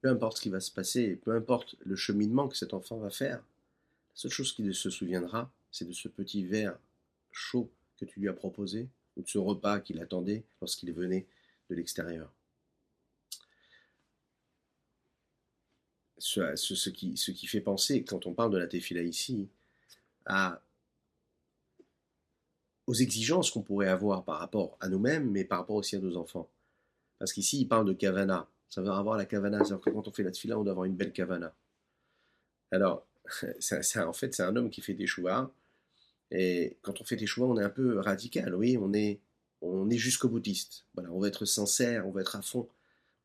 peu importe ce qui va se passer, peu importe le cheminement que cet enfant va faire, la seule chose qu'il se souviendra, c'est de ce petit verre chaud que tu lui as proposé ou de ce repas qu'il attendait lorsqu'il venait de l'extérieur. Ce, qui, fait penser, quand on parle de la tefila ici, aux exigences qu'on pourrait avoir par rapport à nous-mêmes, mais par rapport aussi à nos enfants. Parce qu'ici, il parle de kavana. Ça veut avoir la kavana, c'est-à-dire que quand on fait la tefila, on doit avoir une belle kavana. Alors, en fait, c'est un homme qui fait des choix. Et quand on fait des choix, on est un peu radical, oui, on est, on est jusqu'au boutiste. Voilà, on va être sincère, on va être à fond.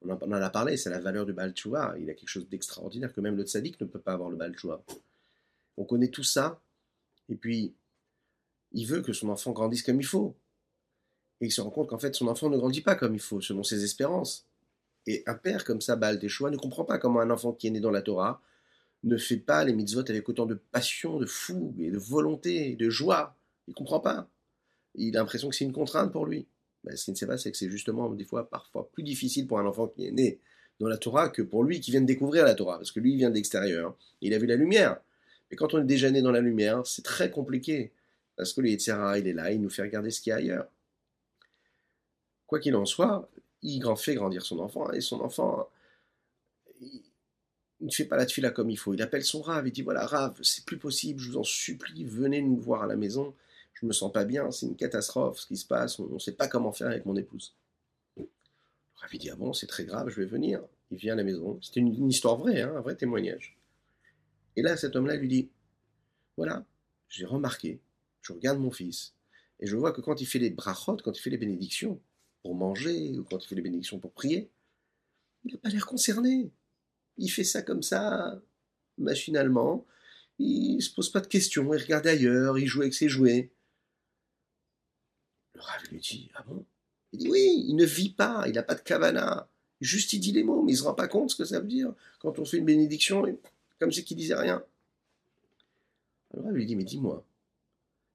On en, a parlé, c'est la valeur du Baal Il a quelque chose d'extraordinaire que même le tzaddik ne peut pas avoir le Baal On connaît tout ça, et puis il veut que son enfant grandisse comme il faut. Et il se rend compte qu'en fait, son enfant ne grandit pas comme il faut, selon ses espérances. Et un père comme ça, Baal Teshua, ne comprend pas comment un enfant qui est né dans la Torah ne fait pas les mitzvot avec autant de passion, de fougue et de volonté, de joie. Il comprend pas. Il a l'impression que c'est une contrainte pour lui. Ben, ce qu'il ne sait pas, c'est que c'est justement des fois parfois plus difficile pour un enfant qui est né dans la Torah que pour lui qui vient de découvrir la Torah. Parce que lui, il vient de. Il a vu la lumière. Mais quand on est déjà né dans la lumière, c'est très compliqué. Parce que le Yetzirah, il est là, il nous fait regarder ce qu'il y a ailleurs. Quoi qu'il en soit, il fait grandir son enfant. Et son enfant, ne fait pas la tefila comme il faut. Il appelle son rave, il dit voilà, rave, c'est plus possible, je vous en supplie, venez nous voir à la maison. Je me sens pas bien, c'est une catastrophe ce qui se passe, on ne sait pas comment faire avec mon épouse. Le rave, dit ah bon, c'est très grave, je vais venir. Il vient à la maison. C'était une, histoire vraie, hein, un vrai témoignage. Et là, cet homme-là lui dit voilà, j'ai remarqué, je regarde mon fils, et je vois que quand il fait les brachot, quand il fait les bénédictions pour manger, ou quand il fait les bénédictions pour prier, il n'a pas l'air concerné il fait ça comme ça, machinalement. Il se pose pas de questions, il regarde ailleurs, il joue avec ses jouets. Le Rav lui dit Ah bon? Il dit Oui, il ne vit pas, il n'a pas de kavana. Juste il dit les mots, mais il ne se rend pas compte ce que ça veut dire. Quand on fait une bénédiction, comme c'est qu'il disait rien. Alors Rav lui dit Mais dis-moi,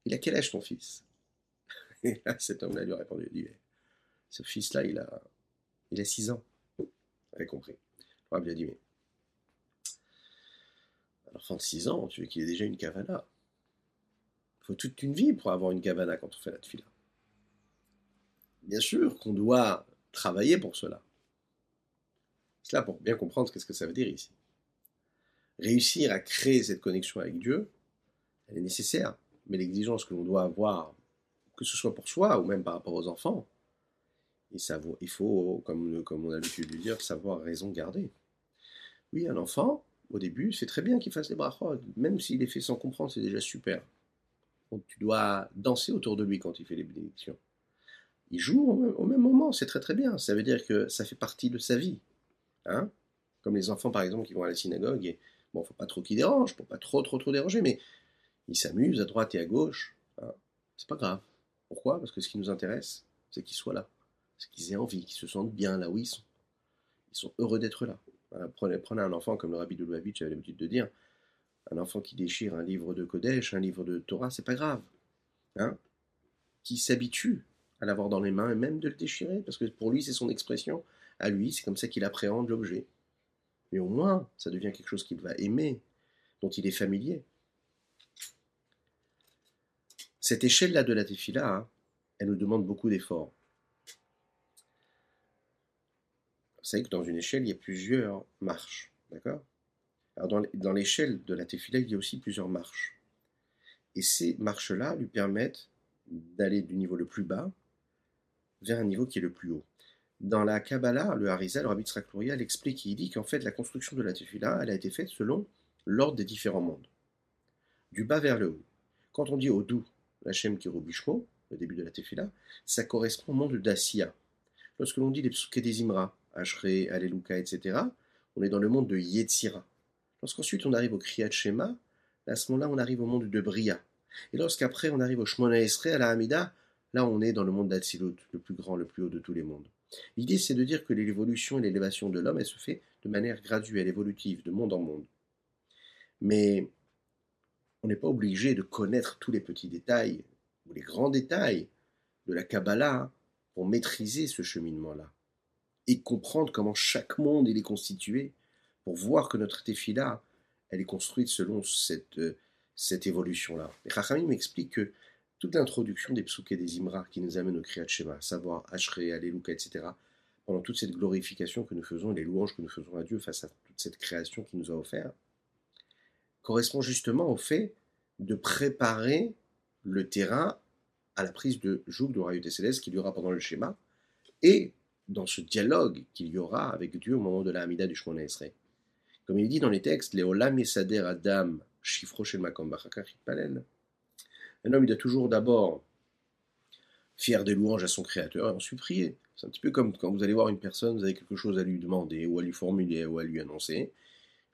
il a quel âge ton fils? Et là, cet homme-là lui a répondu Il dit Ce fils-là, il a, il a 6 ans. Vous avez compris. Le Rav lui a dit Mais à l'enfant de 6 ans, tu veux qu'il ait déjà une kavana. Il faut toute une vie pour avoir une kavana quand on fait la tefila. Bien sûr qu'on doit travailler pour cela. C'est là pour bien comprendre ce que ça veut dire ici. Réussir à créer cette connexion avec Dieu, elle est nécessaire, mais l'exigence que l'on doit avoir, que ce soit pour soi ou même par rapport aux enfants, il faut, comme, comme on a l'habitude de dire, savoir raison garder. Oui, un enfant, au début, c'est très bien qu'il fasse les brachot. Même s'il les fait sans comprendre, c'est déjà super. Donc, tu dois danser autour de lui quand il fait les bénédictions. Il joue au même, moment, c'est très très bien. Ça veut dire que ça fait partie de sa vie. Hein Comme les enfants, par exemple, qui vont à la synagogue, et bon, faut pas trop qu'ils dérangent, faut pas trop trop trop déranger, mais ils s'amusent à droite et à gauche. Hein c'est pas grave. Pourquoi? Parce que ce qui nous intéresse, c'est qu'ils soient là. C'est qu'ils aient envie, qu'ils se sentent bien là où ils sont. Ils sont heureux d'être là. Prenez, un enfant comme le rabbi de avait l'habitude de dire, un enfant qui déchire un livre de Kodesh, un livre de Torah, c'est pas grave. Hein qui s'habitue à l'avoir dans les mains et même de le déchirer, parce que pour lui c'est son expression, à lui c'est comme ça qu'il appréhende l'objet. Mais au moins, ça devient quelque chose qu'il va aimer, dont il est familier. Cette échelle-là de la tefila, hein, elle nous demande beaucoup d'efforts. Vous savez que dans une échelle, il y a plusieurs marches. D'accord? Alors, dans l'échelle de la tefila, il y a aussi plusieurs marches. Et ces marches-là lui permettent d'aller du niveau le plus bas vers un niveau qui est le plus haut. Dans la Kabbalah, le Harizal, le Rabbi il explique, il dit qu'en fait, la construction de la tefila, elle a été faite selon l'ordre des différents mondes. Du bas vers le haut. Quand on dit au doux, l'Hachem Kirubishmo, au début de la tefila, ça correspond au monde d'Assia. Lorsque l'on dit les psuké Ashrei, Alléluia, etc., on est dans le monde de Yetzira. Lorsqu'ensuite on arrive au Kriyat Shema, à ce moment-là on arrive au monde de Bria. Et lorsqu'après on arrive au Shmona Esrei, à la Hamida, là on est dans le monde d'Atsilut, le plus grand, le plus haut de tous les mondes. L'idée c'est de dire que l'évolution et l'élévation de l'homme, elle se fait de manière graduelle, évolutive, de monde en monde. Mais on n'est pas obligé de connaître tous les petits détails ou les grands détails de la Kabbalah pour maîtriser ce cheminement-là et comprendre comment chaque monde est constitué pour voir que notre tefila, elle est construite selon cette, euh, cette évolution-là. Et Rachamim m'explique que toute l'introduction des psuké des Imra qui nous amène au Kriyat Shema, savoir Ashrei, Alléluia, etc., pendant toute cette glorification que nous faisons, les louanges que nous faisons à Dieu face à toute cette création qu'il nous a offert, correspond justement au fait de préparer le terrain à la prise de joug de royauté céleste qu'il y aura pendant le schéma, et dans ce dialogue qu'il y aura avec Dieu au moment de la Hamida du Shemona Esrei. Comme il dit dans les textes, Léolam Yesader Adam Shifro Shel Makom Palel. Un homme, il doit toujours d'abord faire des louanges à son Créateur et ensuite prier. C'est un petit peu comme quand vous allez voir une personne, vous avez quelque chose à lui demander ou à lui formuler ou à lui annoncer.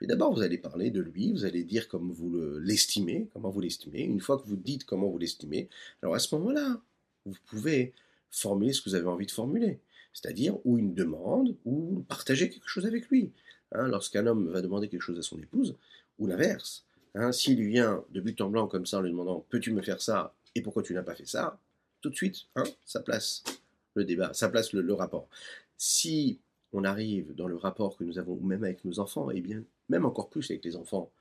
Et d'abord, vous allez parler de lui, vous allez dire comme vous l'estimez, comment vous l'estimez. Une fois que vous dites comment vous l'estimez, alors à ce moment-là, vous pouvez formuler ce que vous avez envie de formuler. C'est-à-dire, ou une demande, ou partager quelque chose avec lui. Hein, lorsqu'un homme va demander quelque chose à son épouse, ou l'inverse. Hein, S'il vient de but en blanc comme ça en lui demandant Peux-tu me faire ça? Et pourquoi tu n'as pas fait ça? Tout de suite, hein, ça place le débat, ça place le, rapport. Si on arrive dans le rapport que nous avons, même avec nos enfants, et bien même encore plus avec les enfants,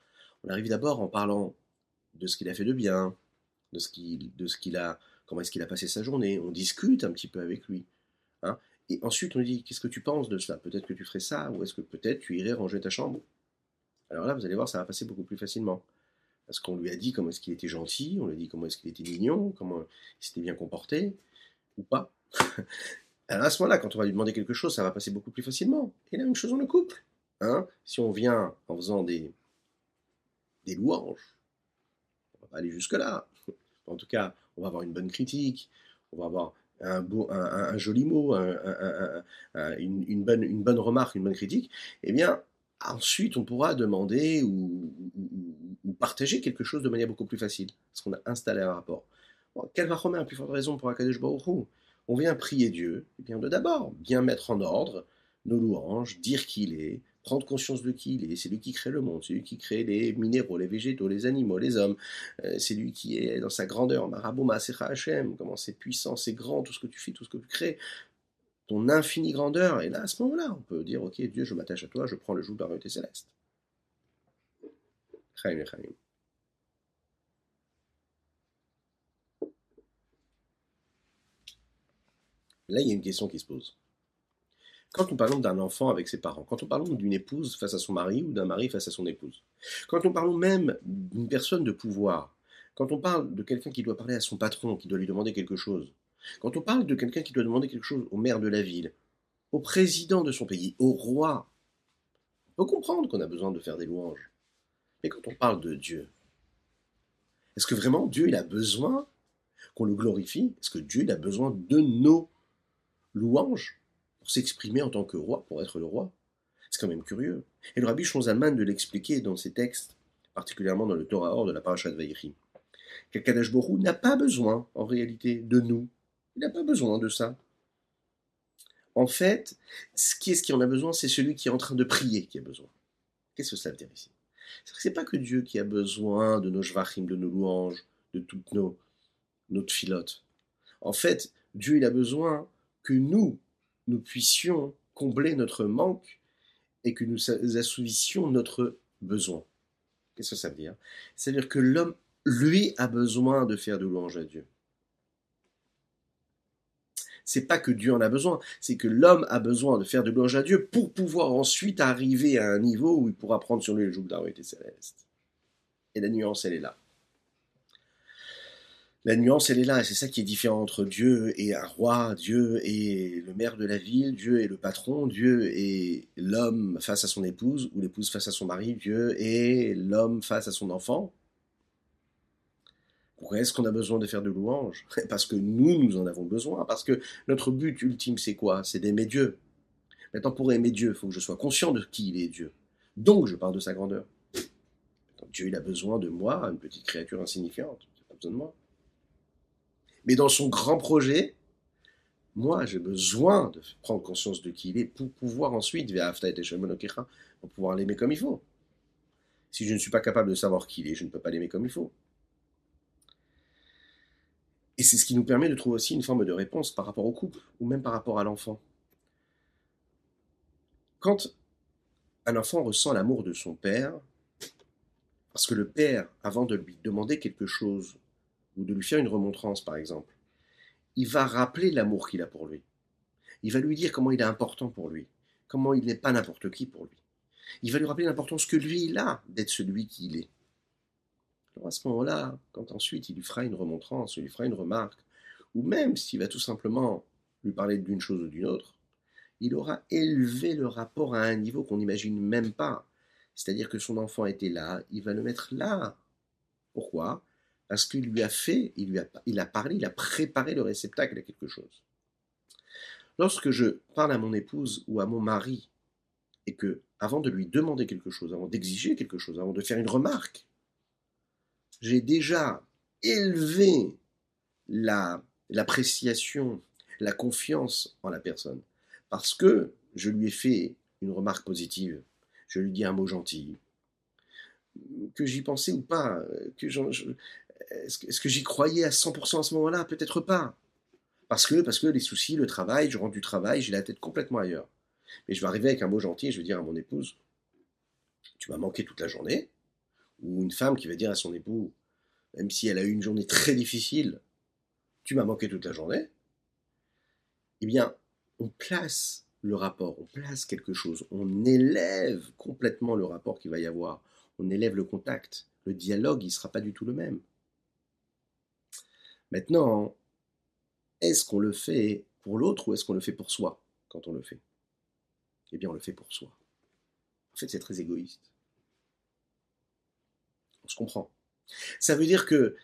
on arrive d'abord en parlant de ce qu'il a fait de bien, de ce qu'il a, comment est-ce qu'il a passé sa journée, on discute un petit peu avec lui. Hein, et ensuite on lui dit, qu'est-ce que tu penses de cela Peut-être que tu ferais ça, ou est-ce que peut-être tu irais ranger ta chambre? Alors là, vous allez voir, ça va passer beaucoup plus facilement. Parce qu'on lui a dit comment est-ce qu'il était gentil, on lui a dit comment est-ce qu'il était mignon, comment il s'était bien comporté, ou pas. Alors à ce moment-là, quand on va lui demander quelque chose, ça va passer beaucoup plus facilement. Et la même chose dans le couple. Hein si on vient en faisant des, des louanges, on va pas aller jusque-là. En tout cas, on va avoir une bonne critique, on va avoir un, beau, un, joli mot, une, bonne, une bonne remarque, une bonne critique, eh bien, ensuite, on pourra demander ou, partager quelque chose de manière beaucoup plus facile, parce qu'on a installé un rapport. quelle va remettre plus forte raison pour Akadosh Baruch On vient prier Dieu, eh bien de d'abord bien mettre en ordre nos louanges, dire qui il est, prendre conscience de qui. C'est lui qui crée le monde, c'est lui qui crée les minéraux, les végétaux, les animaux, les hommes. Euh, c'est lui qui est dans sa grandeur. Marabouma, Hashem, comment c'est puissant, c'est grand, tout ce que tu fais, tout ce que tu crées. Ton infinie grandeur. Et là, à ce moment-là, on peut dire, ok, Dieu, je m'attache à toi, je prends le joug de la céleste. Là, il y a une question qui se pose. Quand on parle d'un enfant avec ses parents, quand on parle d'une épouse face à son mari ou d'un mari face à son épouse, quand on parle même d'une personne de pouvoir, quand on parle de quelqu'un qui doit parler à son patron, qui doit lui demander quelque chose, quand on parle de quelqu'un qui doit demander quelque chose au maire de la ville, au président de son pays, au roi, on peut comprendre qu'on a besoin de faire des louanges. Mais quand on parle de Dieu, est-ce que vraiment Dieu a besoin qu'on le glorifie? Est-ce que Dieu a besoin de nos louanges? Pour s'exprimer en tant que roi, pour être le roi. C'est quand même curieux. Et le rabbi Shonzalman de l'expliquer dans ses textes, particulièrement dans le Torah Or de la Parashat Vaïri. Qu'Akadash Borou n'a pas besoin, en réalité, de nous. Il n'a pas besoin de ça. En fait, ce qui est ce qui en a besoin, c'est celui qui est en train de prier qui a besoin. Qu'est-ce que ça veut dire ici? C'est pas que Dieu qui a besoin de nos jvachim, de nos louanges, de toutes nos, notre filotes. En fait, Dieu, il a besoin que nous, nous puissions combler notre manque et que nous assouvissions notre besoin. Qu'est-ce que ça veut dire? C'est-à-dire que l'homme, lui, a besoin de faire de louange à Dieu. C'est pas que Dieu en a besoin, c'est que l'homme a besoin de faire de louange à Dieu pour pouvoir ensuite arriver à un niveau où il pourra prendre sur lui le joug de céleste. Et la nuance, elle est là. La nuance, elle est là, et c'est ça qui est différent entre Dieu et un roi, Dieu et le maire de la ville, Dieu et le patron, Dieu et l'homme face à son épouse, ou l'épouse face à son mari, Dieu et l'homme face à son enfant. Pourquoi est-ce qu'on a besoin de faire de louanges? Parce que nous, nous en avons besoin, parce que notre but ultime, c'est quoi? C'est d'aimer Dieu. Maintenant, pour aimer Dieu, il faut que je sois conscient de qui il est Dieu. Donc, je parle de sa grandeur. Dieu, il a besoin de moi, une petite créature insignifiante. Il n'a pas besoin de moi. Mais dans son grand projet, moi, j'ai besoin de prendre conscience de qui il est pour pouvoir ensuite, pour pouvoir l'aimer comme il faut. Si je ne suis pas capable de savoir qui il est, je ne peux pas l'aimer comme il faut. Et c'est ce qui nous permet de trouver aussi une forme de réponse par rapport au couple, ou même par rapport à l'enfant. Quand un enfant ressent l'amour de son père, parce que le père, avant de lui demander quelque chose, ou de lui faire une remontrance par exemple, il va rappeler l'amour qu'il a pour lui. Il va lui dire comment il est important pour lui, comment il n'est pas n'importe qui pour lui. Il va lui rappeler l'importance que lui il a d'être celui qu'il est. Alors à ce moment-là, quand ensuite il lui fera une remontrance, il lui fera une remarque, ou même s'il va tout simplement lui parler d'une chose ou d'une autre, il aura élevé le rapport à un niveau qu'on n'imagine même pas. C'est-à-dire que son enfant était là, il va le mettre là. Pourquoi? Parce qu'il lui a fait, il lui a, parlé, il a préparé le réceptacle à quelque chose. Lorsque je parle à mon épouse ou à mon mari, et que, avant de lui demander quelque chose, avant d'exiger quelque chose, avant de faire une remarque, j'ai déjà élevé l'appréciation, la confiance en la personne, parce que je lui ai fait une remarque positive, je lui dis un mot gentil, que j'y pensais ou pas, que est-ce que, j'y croyais à 100% à ce moment-là? Peut-être pas. Parce que, parce que les soucis, le travail, je rentre du travail, j'ai la tête complètement ailleurs. Mais je vais arriver avec un mot gentil je vais dire à mon épouse, tu m'as manqué toute la journée. Ou une femme qui va dire à son époux, même si elle a eu une journée très difficile, tu m'as manqué toute la journée. Eh bien, on place le rapport, on place quelque chose, on élève complètement le rapport qu'il va y avoir, on élève le contact, le dialogue, il ne sera pas du tout le même. Maintenant, est-ce qu'on le fait pour l'autre ou est-ce qu'on le fait pour soi quand on le fait? Eh bien, on le fait pour soi. En fait, c'est très égoïste. On se comprend. Ça veut dire que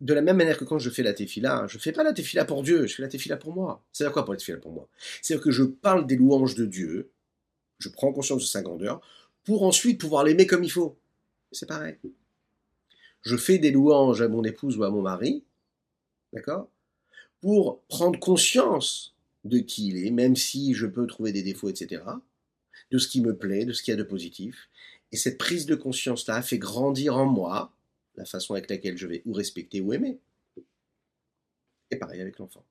de la même manière que quand je fais la tefila, je ne fais pas la tefila pour Dieu, je fais la tefila pour moi. C'est-à-dire quoi pour la tefila pour moi? C'est-à-dire que je parle des louanges de Dieu, je prends conscience de sa grandeur, pour ensuite pouvoir l'aimer comme il faut. C'est pareil. Je fais des louanges à mon épouse ou à mon mari, d'accord? Pour prendre conscience de qui il est, même si je peux trouver des défauts, etc. De ce qui me plaît, de ce qu'il y a de positif. Et cette prise de conscience-là fait grandir en moi la façon avec laquelle je vais ou respecter ou aimer. Et pareil avec l'enfant.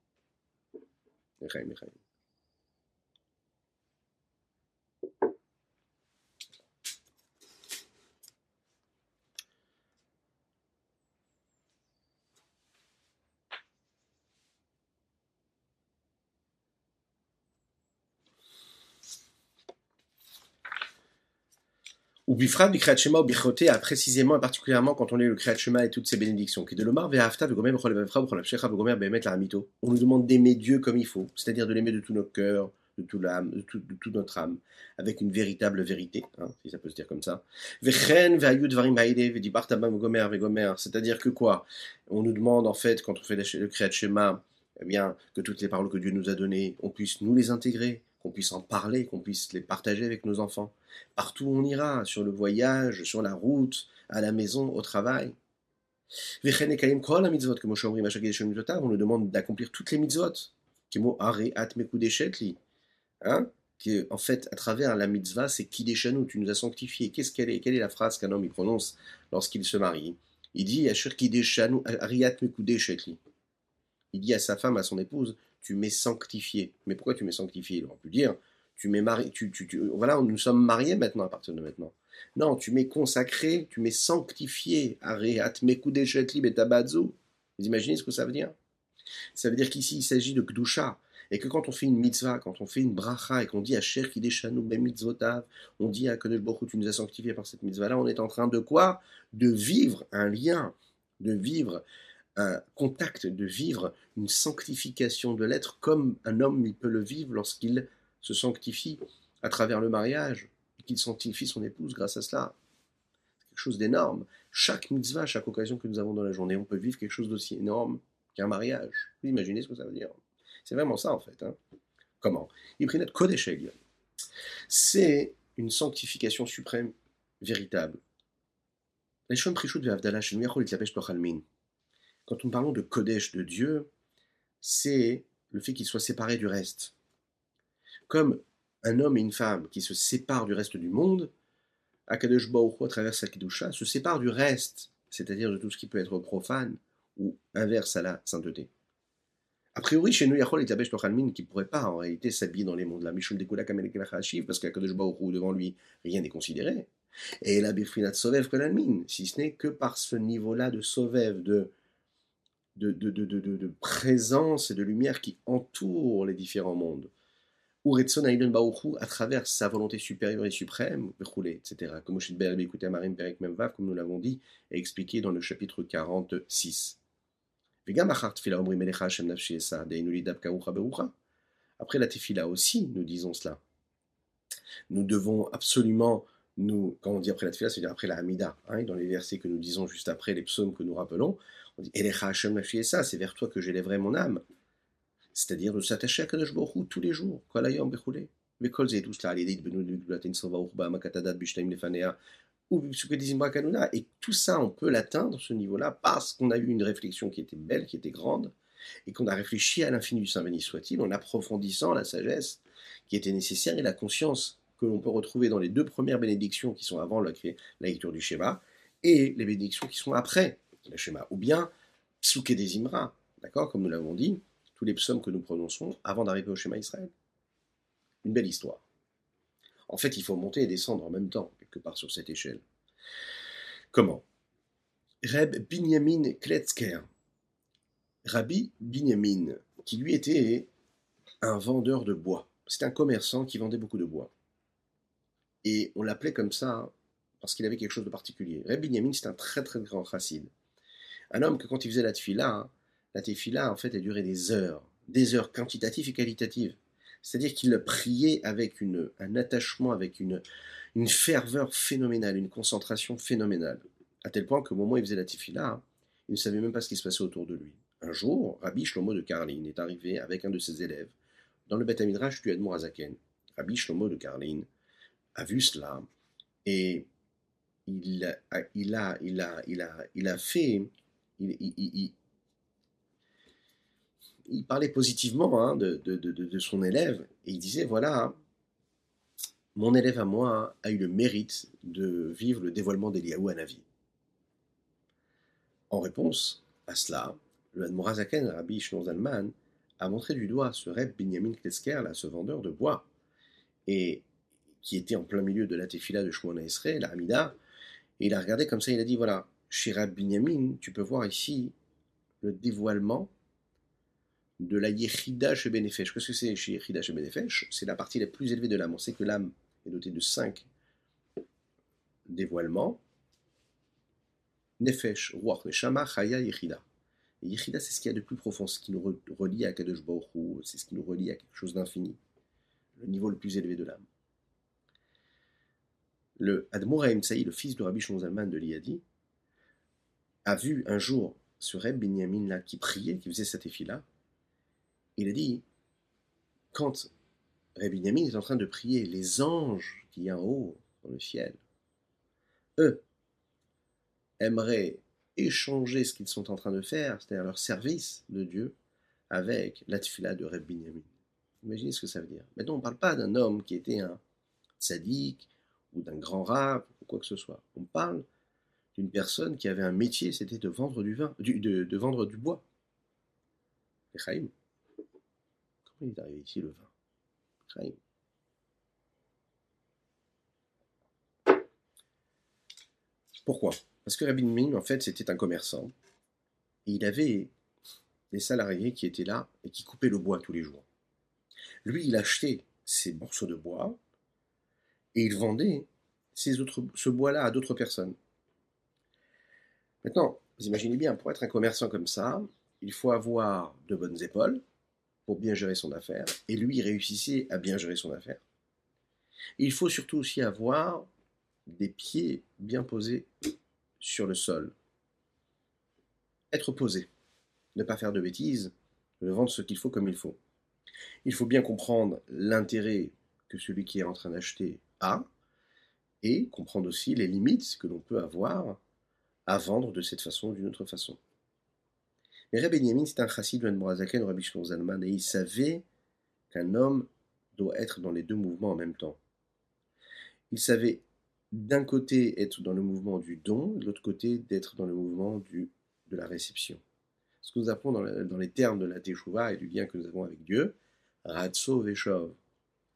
Ou bifrat du Kriyat Shema ou bichoté, précisément et particulièrement quand on lit le Kriyat Shema et toutes ses bénédictions. Qui de l'omar ve'afta v'evra b'chol avshecha ve'gomer be'emet la'amito. On nous demande d'aimer Dieu comme il faut, c'est-à-dire de l'aimer de tout notre cœur, de toute l'âme, de, tout, de toute notre âme, avec une véritable vérité, hein, si ça peut se dire comme ça. C'est-à-dire que quoi? On nous demande en fait, quand on fait le Kriyat Shema, eh bien, que toutes les paroles que Dieu nous a données, on puisse nous les intégrer, qu'on puisse en parler, qu'on puisse les partager avec nos enfants. Partout où on ira, sur le voyage, sur la route, à la maison, au travail. On nous demande d'accomplir toutes les mitzvot. Hein? Que, en fait, à travers la mitzvah, c'est Kideshanu, tu nous as sanctifié. Qu'est-ce qu'elle est Quelle est la phrase qu'un homme il prononce lorsqu'il se marie? Il dit Kideshanu, Ariat Il dit à sa femme, à son épouse, tu m'es sanctifié. Mais pourquoi tu m'es sanctifié? Il aurait pu dire, tu m'es marié, tu, tu, voilà, nous sommes mariés maintenant à partir de maintenant. Non, tu m'es consacré, tu m'es sanctifié. Vous imaginez ce que ça veut dire? Ça veut dire qu'ici il s'agit de Kdusha. Et que quand on fait une mitzvah, quand on fait une bracha et qu'on dit à Cher Kideshanu ben mitzvotav, on dit à Kadosh Baruch tu nous as sanctifié par cette mitzvah-là, on est en train de quoi? De vivre un lien, de vivre un contact, de vivre une sanctification de l'être comme un homme il peut le vivre lorsqu'il se sanctifie à travers le mariage, qu'il sanctifie son épouse grâce à cela. C'est quelque chose d'énorme. Chaque mitzvah, chaque occasion que nous avons dans la journée, on peut vivre quelque chose d'aussi énorme qu'un mariage. Vous imaginez ce que ça veut dire? C'est vraiment ça en fait. Hein. Comment? C'est une sanctification suprême, véritable. Quand nous parlons de Kodesh de Dieu, c'est le fait qu'il soit séparé du reste. Comme un homme et une femme qui se séparent du reste du monde, Akadosh Baruch à travers sa Kedusha, se sépare du reste, c'est-à-dire de tout ce qui peut être profane ou inverse à la sainteté. A priori, chez nous, Yachol et Tabesh qui ne pourrait pas en réalité s'habiller dans les mondes là, Mishul Dekula parce qu'Akadosh Baruch devant lui, rien n'est considéré. Et la Bifrinat Sovev Kolalmin, si ce n'est que par ce niveau-là de Sovev, de de, présence et de lumière qui entoure les différents mondes. Ou Retson à travers sa volonté supérieure et suprême, etc. Comme comme nous l'avons dit et expliqué dans le chapitre 46. Après la tefila aussi, nous disons cela. Nous devons absolument nous, quand on dit après la tefila, c'est-à-dire après la Hamida, hein, dans les versets que nous disons juste après, les psaumes que nous rappelons, on dit Elecha Hashem ça, c'est vers toi que j'élèverai mon âme. C'est-à-dire de s'attacher à Kadosh Baruch tous les jours. Kolayom Bechule. וכל זה ידעו שלה על ידי התבוננות בגדולת אינסוף ברוך בהעמקת הדת בשתיים לפניה et tout ça, on peut l'atteindre, ce niveau-là, parce qu'on a eu une réflexion qui était belle, qui était grande, et qu'on a réfléchi à l'infini du Saint béni soit-il, en approfondissant la sagesse qui était nécessaire et la conscience que l'on peut retrouver dans les deux premières bénédictions qui sont avant la, lecture du schéma, et les bénédictions qui sont après le schéma, ou bien Psuke des Imra, d'accord, comme nous l'avons dit, tous les psaumes que nous prononçons avant d'arriver au schéma Israël. Une belle histoire. En fait, il faut monter et descendre en même temps, quelque part sur cette échelle. Comment? Reb Binyamin Kletzker, Rabbi Binyamin, qui lui était un vendeur de bois. C'était un commerçant qui vendait beaucoup de bois. Et on l'appelait comme ça parce qu'il avait quelque chose de particulier. Reb Binyamin, c'est un très très grand chassid. Un homme que quand il faisait la tefila, la tefila en fait elle durait des heures, des heures quantitatives et qualitatives. C'est-à-dire qu'il priait avec un attachement, avec une, une ferveur phénoménale, une concentration phénoménale. À tel point qu'au moment où il faisait la tefila, il ne savait même pas ce qui se passait autour de lui. Un jour, Rabbi Shlomo de Karlin est arrivé avec un de ses élèves dans le Beth du Admour Azaken. Rabbi Shlomo de Karlin a vu cela et il a, il a, il a, il a fait, il, parlait positivement hein, de, son élève et il disait voilà, mon élève à moi a eu le mérite de vivre le dévoilement d'Eliaou à Navi. En réponse à cela, le Admorazaken Rabbi Shnor Zalman a montré du doigt ce Reb Binyamin Klesker, là, ce vendeur de bois, et qui était en plein milieu de la tefila de Shmona Esrei, la Hamida, et il a regardé comme ça, il a dit voilà, chez Reb Binyamin, tu peux voir ici le dévoilement de la Yechida chez Benefesh. Qu'est-ce que c'est chez Yechida chez C'est la partie la plus élevée de l'âme. On sait que l'âme est dotée de cinq dévoilements. Nefesh, Ruach, Neshama, Chaya, Yechida. Et Yechida, c'est ce qu'il y a de plus profond, ce qui nous relie à Kadosh Baruch c'est ce qui nous relie à quelque chose d'infini, le niveau le plus élevé de l'âme. Le Admoraim Saï, le fils de Rabbi Shonzalman de l'Iadi, a vu un jour ce Reb Binyamin là qui priait, qui faisait cette effie-là, il a dit, quand Rabbi Yamin est en train de prier, les anges qui y en haut, dans le ciel, eux, aimeraient échanger ce qu'ils sont en train de faire, c'est-à-dire leur service de Dieu, avec la tfila de Rabbi Yamin. Imaginez ce que ça veut dire. Maintenant, on ne parle pas d'un homme qui était un sadique ou d'un grand rap ou quoi que ce soit. On parle d'une personne qui avait un métier, c'était de vendre du vin, de, vendre du bois. Les il est arrivé ici le vin? Pourquoi? Parce que Rabbi Min, en fait, c'était un commerçant. Et il avait des salariés qui étaient là et qui coupaient le bois tous les jours. Lui, il achetait ces morceaux de bois et il vendait ce bois-là à d'autres personnes. Maintenant, vous imaginez bien, pour être un commerçant comme ça, il faut avoir de bonnes épaules, pour bien gérer son affaire, et lui il réussissait à bien gérer son affaire. il faut surtout aussi avoir des pieds bien posés sur le sol. Être posé, ne pas faire de bêtises, vendre ce qu'il faut comme il faut. Il faut bien comprendre l'intérêt que celui qui est en train d'acheter a, et comprendre aussi les limites que l'on peut avoir à vendre de cette façon ou d'une autre façon. Mais Rabbi Benjamin, c'est un chassid de Morazaken, Rabbi Zalman, et il savait qu'un homme doit être dans les deux mouvements en même temps. Il savait d'un côté être dans le mouvement du don, de l'autre côté d'être dans le mouvement de la réception. Ce que nous appelons dans, les termes de la Teshuvah et du lien que nous avons avec Dieu, Ratso Veshov,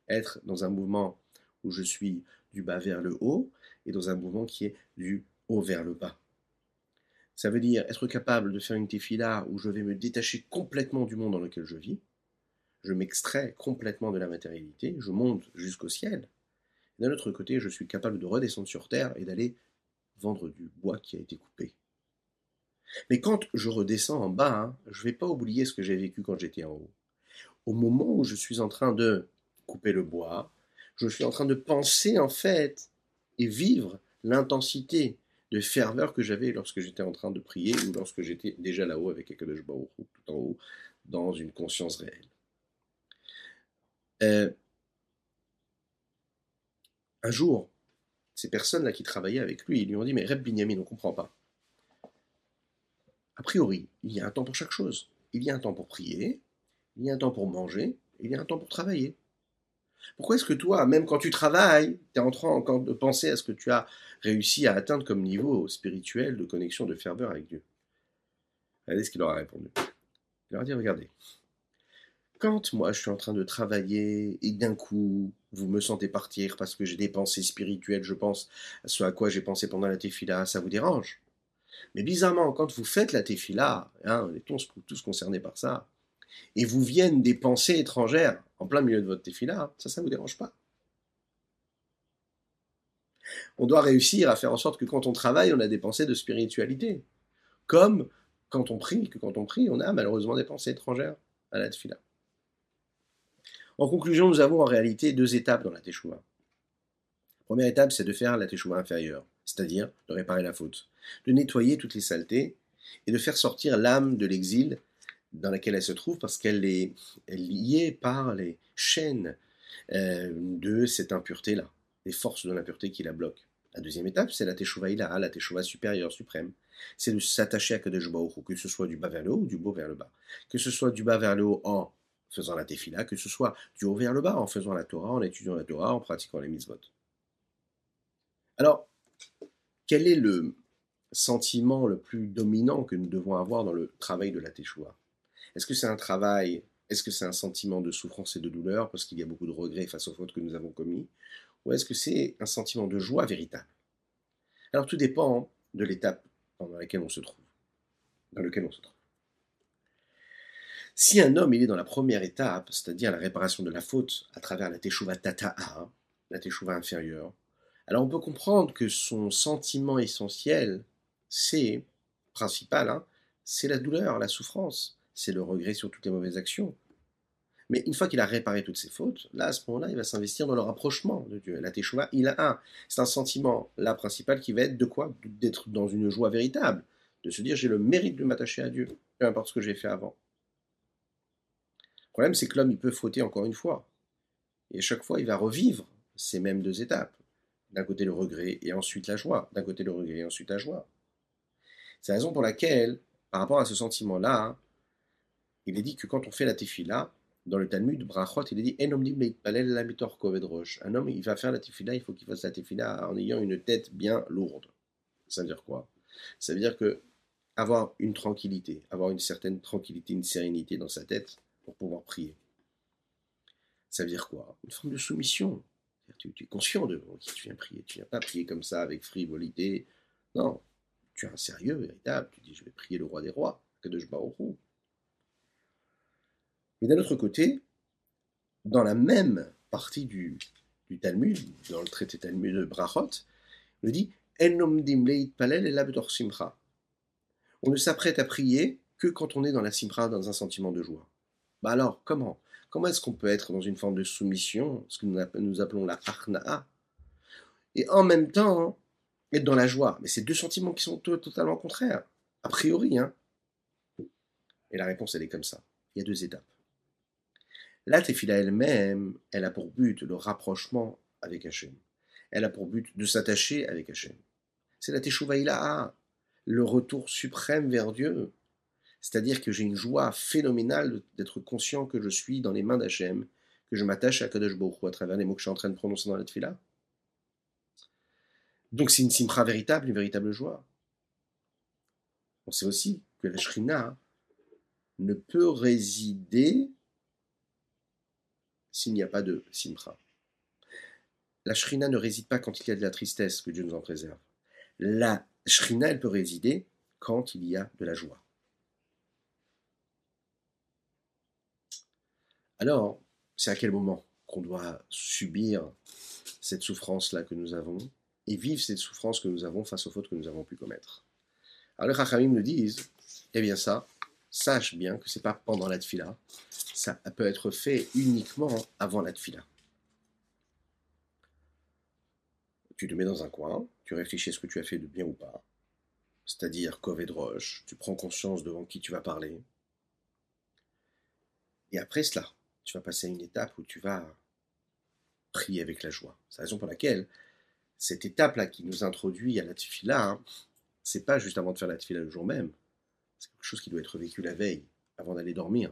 être dans un mouvement où je suis du bas vers le haut et dans un mouvement qui est du haut vers le bas. Ça veut dire être capable de faire une tefila où je vais me détacher complètement du monde dans lequel je vis, je m'extrais complètement de la matérialité, je monte jusqu'au ciel. D'un autre côté, je suis capable de redescendre sur terre et d'aller vendre du bois qui a été coupé. Mais quand je redescends en bas, hein, je ne vais pas oublier ce que j'ai vécu quand j'étais en haut. Au moment où je suis en train de couper le bois, je suis en train de penser en fait et vivre l'intensité ferveur que j'avais lorsque j'étais en train de prier ou lorsque j'étais déjà là-haut avec Akadosh Baruch tout en haut, dans une conscience réelle. Euh, un jour, ces personnes-là qui travaillaient avec lui, ils lui ont dit Mais Reb Binyamin, on ne comprend pas. A priori, il y a un temps pour chaque chose. Il y a un temps pour prier, il y a un temps pour manger, il y a un temps pour travailler. Pourquoi est-ce que toi, même quand tu travailles, tu es en train de penser à ce que tu as réussi à atteindre comme niveau spirituel de connexion, de ferveur avec Dieu? Regardez ce qu'il leur a répondu. Il leur a dit, regardez, quand moi je suis en train de travailler et d'un coup vous me sentez partir parce que j'ai des pensées spirituelles, je pense à ce à quoi j'ai pensé pendant la tefila, ça vous dérange? Mais bizarrement, quand vous faites la tefila, hein, on est tous concernés par ça, et vous viennent des pensées étrangères en plein milieu de votre tefila, ça, ça ne vous dérange pas. On doit réussir à faire en sorte que quand on travaille, on a des pensées de spiritualité. Comme quand on prie, que quand on prie, on a malheureusement des pensées étrangères à la tefila. En conclusion, nous avons en réalité deux étapes dans la teshuva. Première étape, c'est de faire la teshuva inférieure, c'est-à-dire de réparer la faute, de nettoyer toutes les saletés et de faire sortir l'âme de l'exil dans laquelle elle se trouve parce qu'elle est, liée par les chaînes euh, de cette impureté-là, les forces de l'impureté qui la bloquent. La deuxième étape, c'est la teshuva ilaha, la teshuva supérieure, suprême. C'est de s'attacher à Kadesh Baruch que ce soit du bas vers le haut ou du haut vers le bas. Que ce soit du bas vers le haut en faisant la tefila, que ce soit du haut vers le bas, en faisant la Torah, en étudiant la Torah, en pratiquant les mitzvot. Alors, quel est le sentiment le plus dominant que nous devons avoir dans le travail de la Teshua Est-ce que c'est un travail, est-ce que c'est un sentiment de souffrance et de douleur parce qu'il y a beaucoup de regrets face aux fautes que nous avons commises? Ou est-ce que c'est un sentiment de joie véritable? Alors tout dépend de l'étape dans laquelle on se trouve. Si un homme est dans la première étape, c'est-à-dire la réparation de la faute à travers la teshuva tata'a, la teshuva inférieure, alors on peut comprendre que son sentiment essentiel, c'est, principal, hein, c'est la douleur, la souffrance, c'est le regret sur toutes les mauvaises actions. Mais une fois qu'il a réparé toutes ses fautes, là, à ce moment-là, il va s'investir dans le rapprochement de Dieu. La teshuva, il a un. C'est un sentiment, là, principal, qui va être de quoi? D'être dans une joie véritable. De se dire, j'ai le mérite de m'attacher à Dieu, peu importe ce que j'ai fait avant. Le problème, c'est que l'homme, il peut fauter encore une fois. Et chaque fois, il va revivre ces mêmes deux étapes. D'un côté, le regret et ensuite la joie. D'un côté, le regret et ensuite la joie. C'est la raison pour laquelle, par rapport à ce sentiment-là, il est dit que quand on fait la tefila, dans le Talmud, Brachot, il est dit Un homme, il va faire la tefila, il faut qu'il fasse la tefila en ayant une tête bien lourde. Ça veut dire quoi? Ça veut dire que avoir une tranquillité, avoir une certaine tranquillité, une sérénité dans sa tête, pour pouvoir prier. Ça veut dire quoi? Une forme de soumission. Tu, es conscient de qui tu viens prier. Tu viens pas prier comme ça avec frivolité. Non, tu as un sérieux véritable. Tu dis je vais prier le roi des rois, que de. Mais d'un autre côté, dans la même partie du, Talmud, dans le traité Talmud de Brachot, il dit On ne s'apprête à prier que quand on est dans la simra, dans un sentiment de joie. Bah alors, comment? Comment est-ce qu'on peut être dans une forme de soumission, ce que nous appelons la arna'a, et en même temps être dans la joie? Mais c'est deux sentiments qui sont totalement contraires, a priori. Hein et la réponse, elle est comme ça. Il y a deux étapes. La tefila elle-même, elle a pour but le rapprochement avec Hachem. Elle a pour but de s'attacher avec Hachem. C'est la teshuva le retour suprême vers Dieu. C'est-à-dire que j'ai une joie phénoménale d'être conscient que je suis dans les mains d'Hachem, que je m'attache à Kadosh Baruch à travers les mots que je suis en train de prononcer dans la tefila. Donc c'est une simra véritable, une véritable joie. On sait aussi que la shrina ne peut résider s'il n'y a pas de simra. La shrina ne réside pas quand il y a de la tristesse, que Dieu nous en préserve. La shrina, elle peut résider quand il y a de la joie. Alors, c'est à quel moment qu'on doit subir cette souffrance-là que nous avons et vivre cette souffrance que nous avons face aux fautes que nous avons pu commettre? Alors les Chachamim nous disent, eh bien ça, sache bien que c'est pas pendant la tfila, ça peut être fait uniquement avant la tfila. tu te mets dans un coin, tu réfléchis à ce que tu as fait de bien ou pas, c'est-à-dire de roche, tu prends conscience devant qui tu vas parler. Et après cela, tu vas passer à une étape où tu vas prier avec la joie. C'est la raison pour laquelle cette étape-là qui nous introduit à la tefila, hein, c'est pas juste avant de faire la tefila le jour même, c'est quelque chose qui doit être vécu la veille, avant d'aller dormir.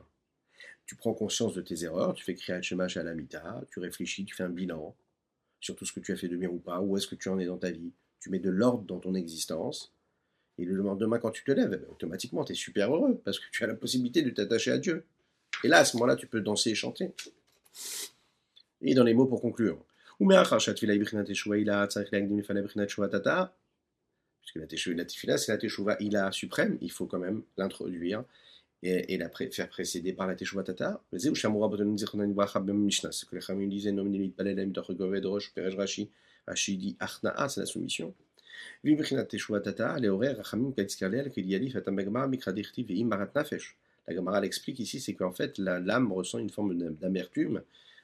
Tu prends conscience de tes erreurs, tu fais créer Shema Shalamita, tu réfléchis, tu fais un bilan sur tout ce que tu as fait de bien ou pas, où est-ce que tu en es dans ta vie, tu mets de l'ordre dans ton existence, et le lendemain, quand tu te lèves, automatiquement, tu es super heureux, parce que tu as la possibilité de t'attacher à Dieu. Et là, à ce moment-là, tu peux danser et chanter. Et dans les mots pour conclure. Puisque la tefila, c'est la teshuva ila suprême, il faut quand même l'introduire et, la faire précéder par la teshuva tata. C'est que les Khamim disaient, rashi, rashi dit achna'a, c'est la soumission. La Gemara explique ici, c'est qu'en fait, l'âme ressent une forme d'amertume,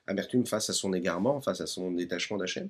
amertume face à son égarement, face à son détachement d'Hachem.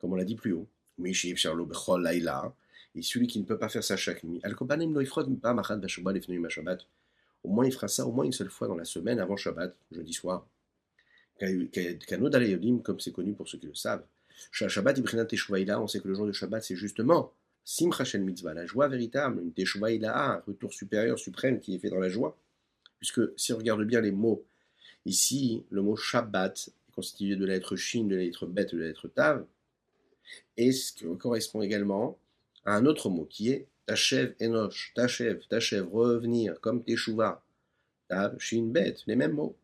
Comme on l'a dit plus haut. Et celui qui ne peut pas faire ça chaque nuit, au moins il fera ça au moins une seule fois dans la semaine avant Shabbat, jeudi soir. Comme c'est connu pour ceux qui le savent. Shabbat, on sait que le jour de Shabbat, c'est justement Simcha Mitzvah, la joie véritable, une un retour supérieur, suprême qui est fait dans la joie. Puisque si on regarde bien les mots, ici, le mot Shabbat est constitué de la lettre Shin, de la lettre Bet, de la lettre Tav, et ce qui correspond également à un autre mot qui est Tachev Enosh, Tachev, Tachev, revenir, comme Teshuvah, Tav, Shin, Bet, les mêmes mots.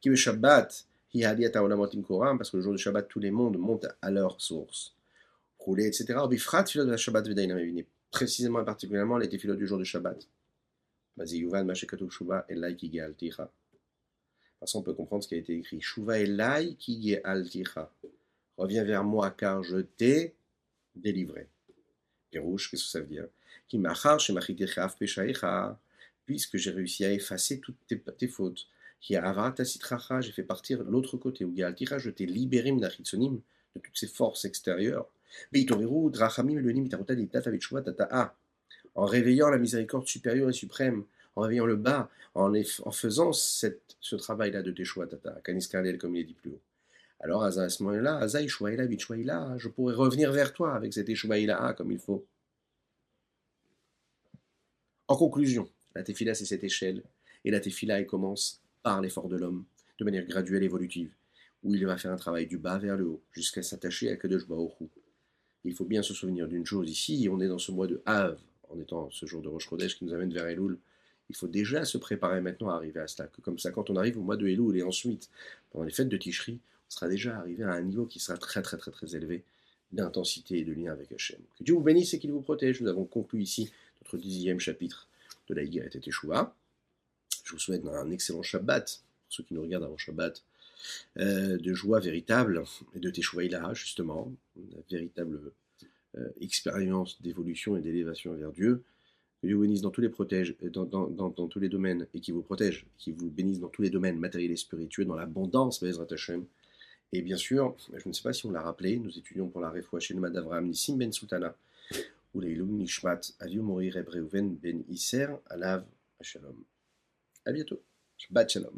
Qui veut Shabbat, parce que le jour de Shabbat, tous les mondes montent à leur source rouler, etc. Bifrat de la Shabbat précisément et particulièrement les tefilot du jour de Shabbat. Parce qu'on peut comprendre ce qui a été écrit. Shuva Elai. Reviens vers moi car je t'ai délivré. Pirouche, qu'est-ce que ça veut dire? Puisque j'ai réussi à effacer toutes tes, tes fautes. J'ai fait partir l'autre côté. Je t'ai libéré de toutes ces forces extérieures en réveillant la miséricorde supérieure et suprême, en réveillant le bas, en, faisant ce travail-là de Teshua Tata, comme il est dit plus haut. Alors à ce moment-là, je pourrais revenir vers toi avec cette Teshua comme il faut. En conclusion, la tefila c'est cette échelle, et la tefila elle commence par l'effort de l'homme, de manière graduelle évolutive, où il va faire un travail du bas vers le haut, jusqu'à s'attacher à Kadosh il faut bien se souvenir d'une chose ici, on est dans ce mois de Hav, en étant ce jour de Rosh Chodesh qui nous amène vers Elul. Il faut déjà se préparer maintenant à arriver à cela. Comme ça, quand on arrive au mois de Elul et ensuite, pendant les fêtes de Tishri, sera déjà arrivé à un niveau qui sera très très très très élevé d'intensité et de lien avec Hachem. Que Dieu vous bénisse et qu'il vous protège. Nous avons conclu ici notre dixième chapitre de la Higuerette et Teshuvah. Je vous souhaite un excellent Shabbat, pour ceux qui nous regardent avant Shabbat, euh, de joie véritable, et de Teshuvah justement, une véritable euh, expérience d'évolution et d'élévation vers Dieu. Que Dieu vous bénisse dans tous les protège, dans, dans, dans, tous les domaines, et qui vous protège, qui vous bénisse dans tous les domaines matériels et spirituels, dans l'abondance, Bezrat Hashem. Et bien sûr, je ne sais pas si on l'a rappelé, nous étudions pour la Refoua chez le Madavram Nissim Ben Sultana, ou les Nishmat, Aviu Morir Ben Isser, Alav Shalom. À bientôt. Shabbat Shalom.